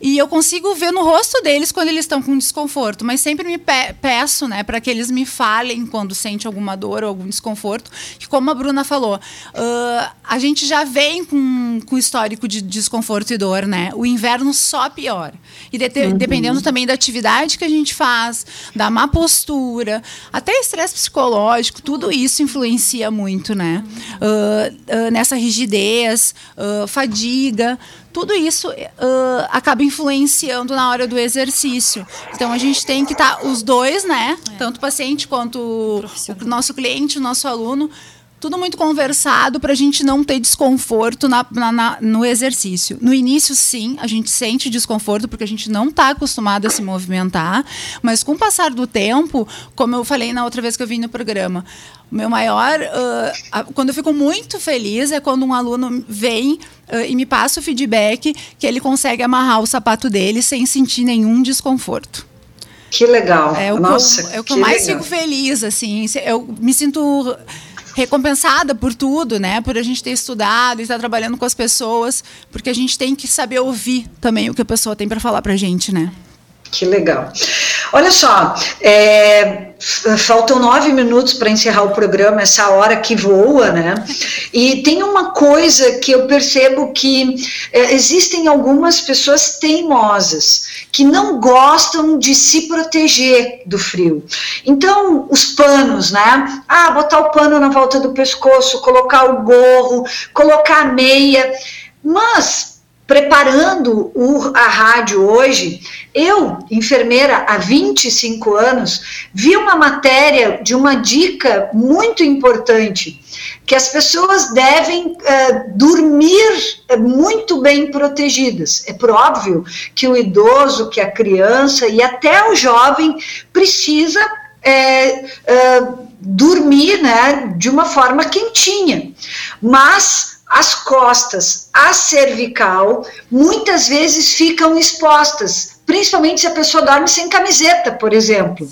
e eu consigo ver no rosto deles quando eles estão com desconforto, mas sempre me pe peço, né, para que eles me falem quando sente alguma dor ou algum desconforto, que como a Bruna falou, uh, a gente já vem com, com histórico de desconforto e dor, né? O inverno só piora. E de, uhum. dependendo também da atividade que a gente faz, da má postura, até estresse psicológico, tudo isso influencia muito, né? Uh, uh, nessa rigidez, fadiga tudo isso uh, acaba influenciando na hora do exercício. Então a gente tem que estar tá, os dois, né? É. Tanto o paciente quanto o, o nosso cliente, o nosso aluno, tudo muito conversado para a gente não ter desconforto na, na, na, no exercício. No início, sim, a gente sente desconforto porque a gente não está acostumado a se movimentar, mas com o passar do tempo, como eu falei na outra vez que eu vim no programa, o meu maior. Uh, quando eu fico muito feliz é quando um aluno vem uh, e me passa o feedback que ele consegue amarrar o sapato dele sem sentir nenhum desconforto. Que legal. É o Nossa, que eu, é o que que eu mais legal. fico feliz, assim. Eu me sinto recompensada por tudo, né? Por a gente ter estudado e estar trabalhando com as pessoas, porque a gente tem que saber ouvir também o que a pessoa tem para falar pra gente, né? Que legal. Olha só, é, faltam nove minutos para encerrar o programa, essa hora que voa, né? E tem uma coisa que eu percebo que é, existem algumas pessoas teimosas que não gostam de se proteger do frio. Então, os panos, né? Ah, botar o pano na volta do pescoço, colocar o gorro, colocar a meia. Mas preparando o, a rádio hoje, eu, enfermeira há 25 anos, vi uma matéria de uma dica muito importante, que as pessoas devem uh, dormir muito bem protegidas. É óbvio que o idoso, que a criança e até o jovem precisa é, uh, dormir né, de uma forma quentinha. Mas as costas, a cervical, muitas vezes ficam expostas, principalmente se a pessoa dorme sem camiseta, por exemplo.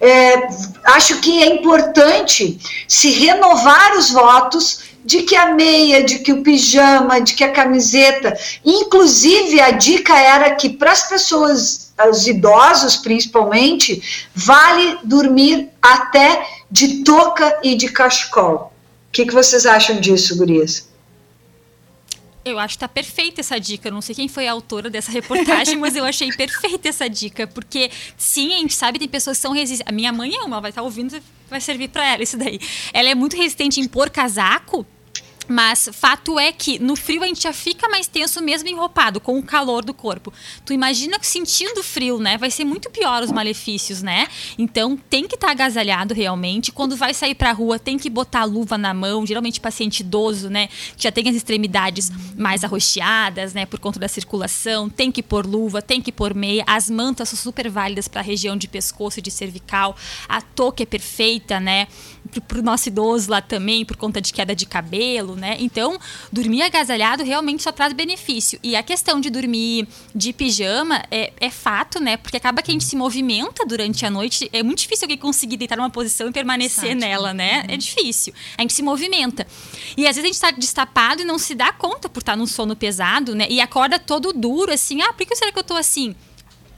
É, acho que é importante se renovar os votos de que a meia, de que o pijama, de que a camiseta, inclusive a dica era que para as pessoas, os idosos principalmente, vale dormir até de touca e de cachecol. O que, que vocês acham disso, gurias? Eu acho que tá perfeita essa dica. Eu não sei quem foi a autora dessa reportagem, mas eu achei perfeita essa dica. Porque, sim, a gente sabe tem pessoas que são resistentes. A minha mãe é uma, vai estar ouvindo, vai servir para ela isso daí. Ela é muito resistente em pôr casaco. Mas fato é que no frio a gente já fica mais tenso mesmo enropado, com o calor do corpo. Tu imagina sentindo frio, né? Vai ser muito pior os malefícios, né? Então tem que estar tá agasalhado realmente. Quando vai sair pra rua, tem que botar a luva na mão. Geralmente paciente idoso, né? Que já tem as extremidades mais arroxeadas, né? Por conta da circulação. Tem que pôr luva, tem que pôr meia. As mantas são super válidas para a região de pescoço e de cervical. A touca é perfeita, né? Pro nosso idoso lá também, por conta de queda de cabelo, né? Então, dormir agasalhado realmente só traz benefício. E a questão de dormir de pijama é, é fato, né? Porque acaba que a gente se movimenta durante a noite. É muito difícil alguém conseguir deitar numa posição e permanecer Exato. nela, né? Uhum. É difícil. A gente se movimenta. E às vezes a gente está destapado e não se dá conta por estar num sono pesado, né? E acorda todo duro, assim. Ah, por que será que eu tô assim?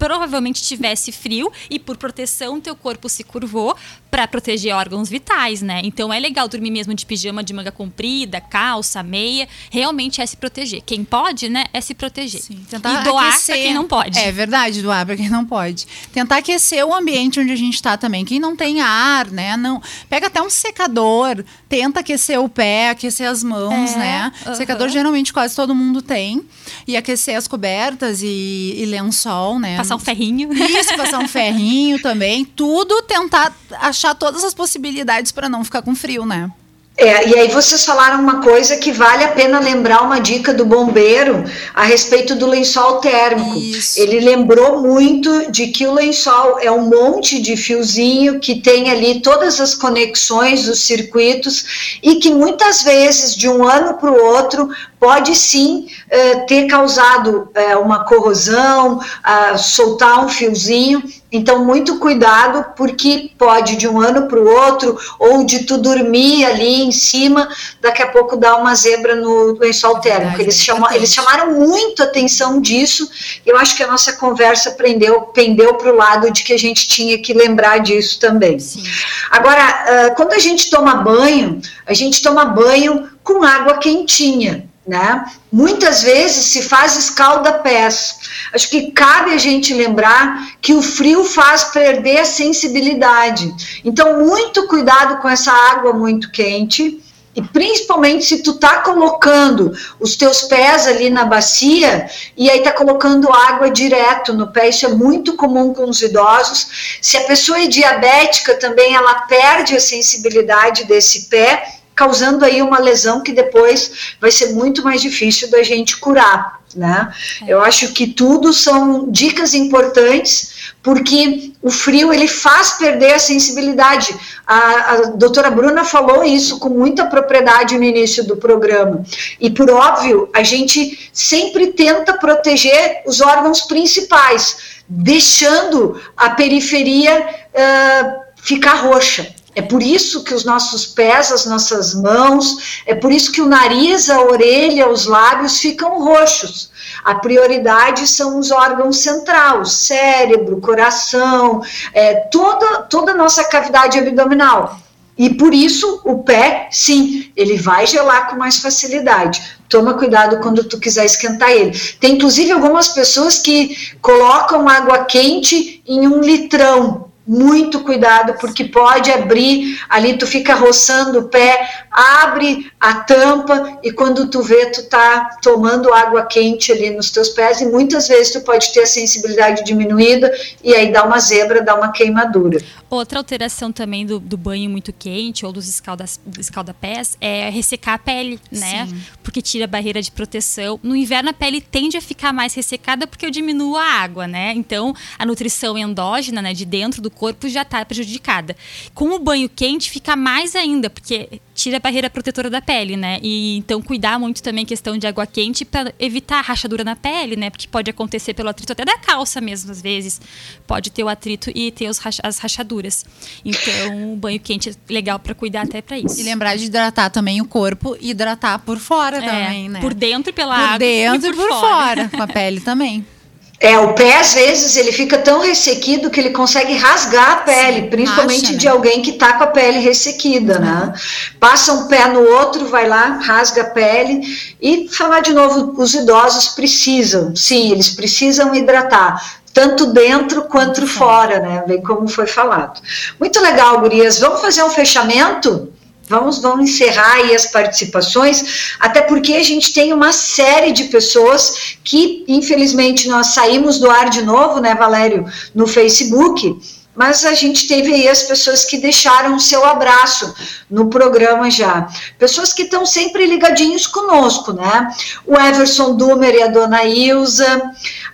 Provavelmente tivesse frio e por proteção teu corpo se curvou para proteger órgãos vitais, né? Então é legal dormir mesmo de pijama de manga comprida, calça, meia, realmente é se proteger. Quem pode, né, é se proteger. Sim, tentar e doar para quem não pode. É verdade, doar para quem não pode. Tentar aquecer o ambiente onde a gente está também. Quem não tem ar, né, não pega até um secador, tenta aquecer o pé, aquecer as mãos, é, né? Uh -huh. Secador geralmente quase todo mundo tem e aquecer as cobertas e, e lençol, né? Passar um ferrinho. Isso, passar um ferrinho também. Tudo tentar achar todas as possibilidades para não ficar com frio, né? É, e aí vocês falaram uma coisa que vale a pena lembrar uma dica do bombeiro a respeito do lençol térmico. Isso. Ele lembrou muito de que o lençol é um monte de fiozinho que tem ali todas as conexões, os circuitos, e que muitas vezes, de um ano para o outro, pode sim uh, ter causado uh, uma corrosão, uh, soltar um fiozinho. Então, muito cuidado, porque pode de um ano para o outro, ou de tu dormir ali em cima, daqui a pouco dar uma zebra no lençol térmico. Eles, eles chamaram muito atenção disso. Eu acho que a nossa conversa prendeu, pendeu para o lado de que a gente tinha que lembrar disso também. Sim. Agora, quando a gente toma banho, a gente toma banho com água quentinha. Né? Muitas vezes se faz escalda-pés. Acho que cabe a gente lembrar que o frio faz perder a sensibilidade. Então, muito cuidado com essa água muito quente. E principalmente se tu tá colocando os teus pés ali na bacia e aí tá colocando água direto no pé, isso é muito comum com os idosos. Se a pessoa é diabética também, ela perde a sensibilidade desse pé causando aí uma lesão que depois vai ser muito mais difícil da gente curar, né? É. Eu acho que tudo são dicas importantes, porque o frio ele faz perder a sensibilidade. A, a doutora Bruna falou isso com muita propriedade no início do programa. E por óbvio, a gente sempre tenta proteger os órgãos principais, deixando a periferia uh, ficar roxa. É por isso que os nossos pés, as nossas mãos, é por isso que o nariz, a orelha, os lábios ficam roxos. A prioridade são os órgãos centrais, cérebro, coração, é, toda, toda a nossa cavidade abdominal. E por isso o pé, sim, ele vai gelar com mais facilidade. Toma cuidado quando tu quiser esquentar ele. Tem inclusive algumas pessoas que colocam água quente em um litrão muito cuidado, porque pode abrir, ali tu fica roçando o pé, abre a tampa e quando tu vê, tu tá tomando água quente ali nos teus pés e muitas vezes tu pode ter a sensibilidade diminuída e aí dá uma zebra, dá uma queimadura. Outra alteração também do, do banho muito quente ou dos escaldas, escalda-pés é ressecar a pele, né? Sim. Porque tira a barreira de proteção. No inverno a pele tende a ficar mais ressecada porque eu diminuo a água, né? Então a nutrição endógena, né, de dentro do corpo já está prejudicada. Com o banho quente fica mais ainda, porque tira a barreira protetora da pele, né? E então cuidar muito também questão de água quente para evitar rachadura na pele, né? Porque pode acontecer pelo atrito até da calça mesmo, às vezes. Pode ter o atrito e ter os, as rachaduras. Então, o banho quente é legal para cuidar até para isso. E lembrar de hidratar também o corpo e hidratar por fora é, também, né? Por dentro pela por água dentro e por, por fora. fora, com a pele também. É, o pé às vezes ele fica tão ressequido que ele consegue rasgar a pele, Sim, principalmente acha, de né? alguém que está com a pele ressequida, uhum. né? Passa um pé no outro, vai lá, rasga a pele e falar de novo, os idosos precisam, sim, eles precisam hidratar tanto dentro quanto fora, né? Bem como foi falado. Muito legal, Gurias. Vamos fazer um fechamento? Vamos, vamos encerrar aí as participações, até porque a gente tem uma série de pessoas que, infelizmente, nós saímos do ar de novo, né, Valério, no Facebook, mas a gente teve aí as pessoas que deixaram o seu abraço no programa já. Pessoas que estão sempre ligadinhos conosco, né? O Everson Dumer e a dona Ilza,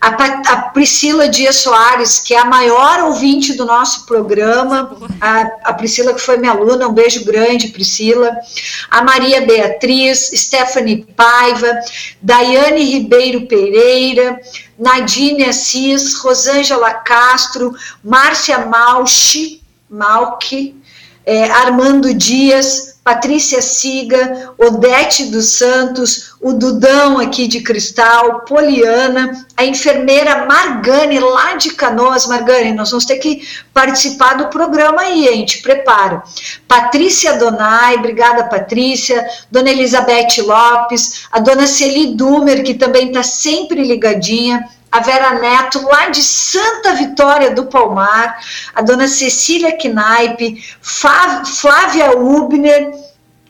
a, a, Priscila Dias Soares, que é a maior ouvinte do nosso programa, a, a, Priscila que foi minha aluna, um beijo grande, Priscila, a Maria Beatriz, Stephanie Paiva, Daiane Ribeiro Pereira, Nadine Assis, Rosângela Castro, Márcia Malchi, Malchi, é, Armando Dias, Patrícia Siga, Odete dos Santos, o Dudão aqui de Cristal, Poliana, a enfermeira Margane lá de Canoas. Margane, nós vamos ter que participar do programa aí, a gente prepara. Patrícia Donai, obrigada Patrícia, Dona Elizabeth Lopes, a Dona Celi Dumer, que também está sempre ligadinha, a Vera Neto, lá de Santa Vitória do Palmar, a dona Cecília Knaipe, Flávia Ubner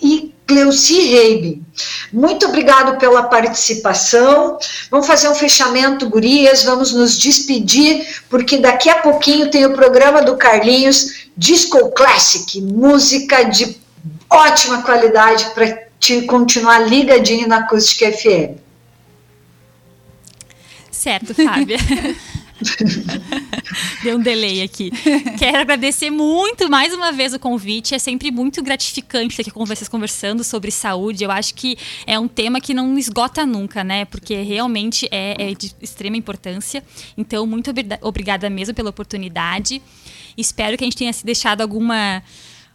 e Cleuci Reibe. Muito obrigado pela participação. Vamos fazer um fechamento, gurias, vamos nos despedir, porque daqui a pouquinho tem o programa do Carlinhos, Disco Classic, música de ótima qualidade para te continuar ligadinho na Acústica FM. Certo, Fábia. Deu um delay aqui. Quero agradecer muito mais uma vez o convite. É sempre muito gratificante estar aqui com vocês conversando sobre saúde. Eu acho que é um tema que não esgota nunca, né? Porque realmente é, é de extrema importância. Então, muito obrigada mesmo pela oportunidade. Espero que a gente tenha se deixado alguma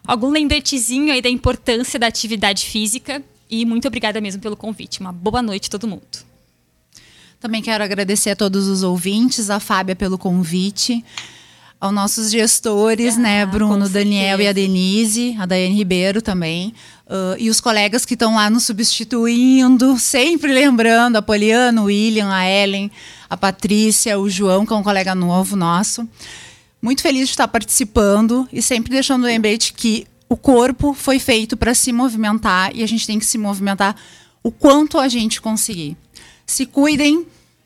algum lembretezinho aí da importância da atividade física. E muito obrigada mesmo pelo convite. Uma boa noite todo mundo. Também quero agradecer a todos os ouvintes, a Fábia pelo convite, aos nossos gestores, né, ah, né, Bruno, Daniel e a Denise, a Daiane Ribeiro também, uh, e os colegas que estão lá nos substituindo, sempre lembrando, a Poliana, o William, a Ellen, a Patrícia, o João, que é um colega novo nosso. Muito feliz de estar participando e sempre deixando o lembrete que o corpo foi feito para se movimentar e a gente tem que se movimentar o quanto a gente conseguir se cuidem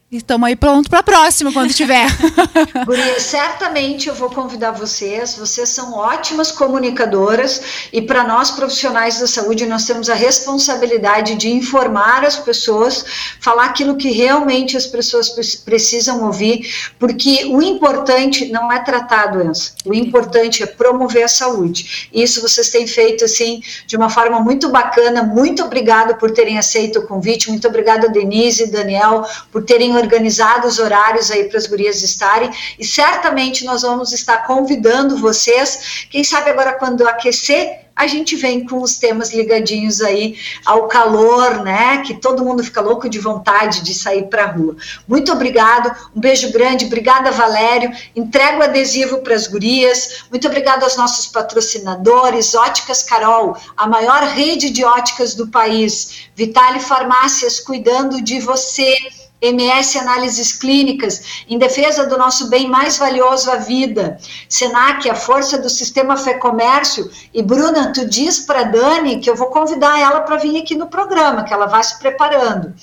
Estamos aí pronto para a próxima, quando tiver. Guria, certamente eu vou convidar vocês. Vocês são ótimas comunicadoras e para nós profissionais da saúde nós temos a responsabilidade de informar as pessoas, falar aquilo que realmente as pessoas precisam ouvir, porque o importante não é tratar a doença. O importante é promover a saúde. Isso vocês têm feito assim de uma forma muito bacana. Muito obrigado por terem aceito o convite. Muito obrigada Denise e Daniel por terem organizado os horários aí para as gurias estarem e certamente nós vamos estar convidando vocês, quem sabe agora quando aquecer a gente vem com os temas ligadinhos aí ao calor, né? Que todo mundo fica louco de vontade de sair para a rua. Muito obrigado, um beijo grande, obrigada Valério. Entrego o adesivo para as gurias. Muito obrigado aos nossos patrocinadores, Óticas Carol, a maior rede de óticas do país. Vitale Farmácias cuidando de você MS Análises Clínicas, em defesa do nosso bem mais valioso, a vida. Senac, a força do sistema Fê Comércio. E Bruna, tu diz para Dani que eu vou convidar ela para vir aqui no programa, que ela vai se preparando.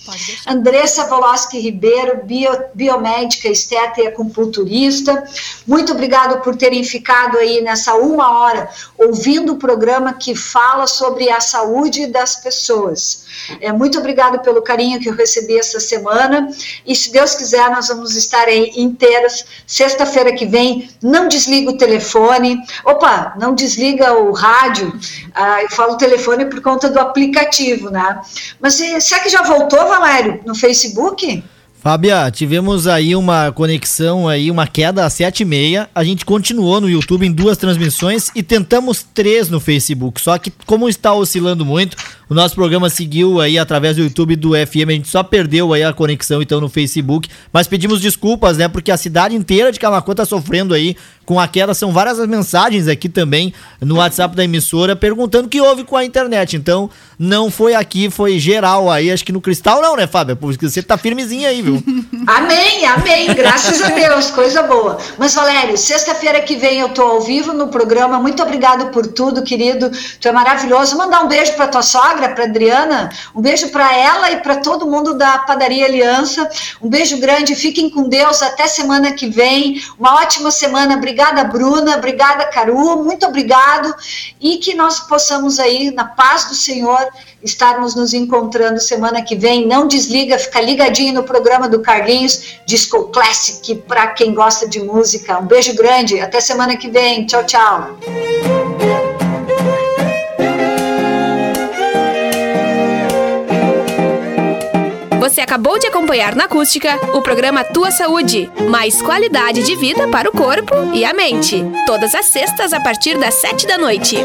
Andressa Voloski Ribeiro, bio, biomédica, esteta e acupunturista. Muito obrigado por terem ficado aí nessa uma hora ouvindo o programa que fala sobre a saúde das pessoas. É, muito obrigado pelo carinho que eu recebi essa semana. E se Deus quiser, nós vamos estar aí inteiras. Sexta-feira que vem, não desliga o telefone. Opa, não desliga o rádio. Ah, eu falo telefone por conta do aplicativo, né? Mas será que já voltou, Valério, no Facebook? Fábia, tivemos aí uma conexão aí, uma queda às sete e meia. A gente continuou no YouTube em duas transmissões e tentamos três no Facebook. Só que como está oscilando muito, o nosso programa seguiu aí através do YouTube do FM. A gente só perdeu aí a conexão então no Facebook. Mas pedimos desculpas, né? Porque a cidade inteira de Camacuã tá sofrendo aí com a queda. São várias as mensagens aqui também no WhatsApp da emissora perguntando o que houve com a internet. Então, não foi aqui, foi geral aí. Acho que no Cristal não, né, Fábia? Porque você tá firmezinha aí, viu? Amém, amém. Graças a Deus, coisa boa. Mas, Valério, sexta-feira que vem eu tô ao vivo no programa. Muito obrigado por tudo, querido. Tu é maravilhoso. Mandar um beijo pra tua sogra, pra Adriana. Um beijo para ela e para todo mundo da Padaria Aliança. Um beijo grande. Fiquem com Deus. Até semana que vem. Uma ótima semana. Obrigada, Bruna. Obrigada, Caru. Muito obrigado. E que nós possamos aí, na paz do Senhor, estarmos nos encontrando semana que vem. Não desliga, fica ligadinho no programa do Carlinhos, Disco Classic, para quem gosta de música. Um beijo grande, até semana que vem. Tchau, tchau. Você acabou de acompanhar na Acústica o programa Tua Saúde, mais qualidade de vida para o corpo e a mente. Todas as sextas a partir das sete da noite.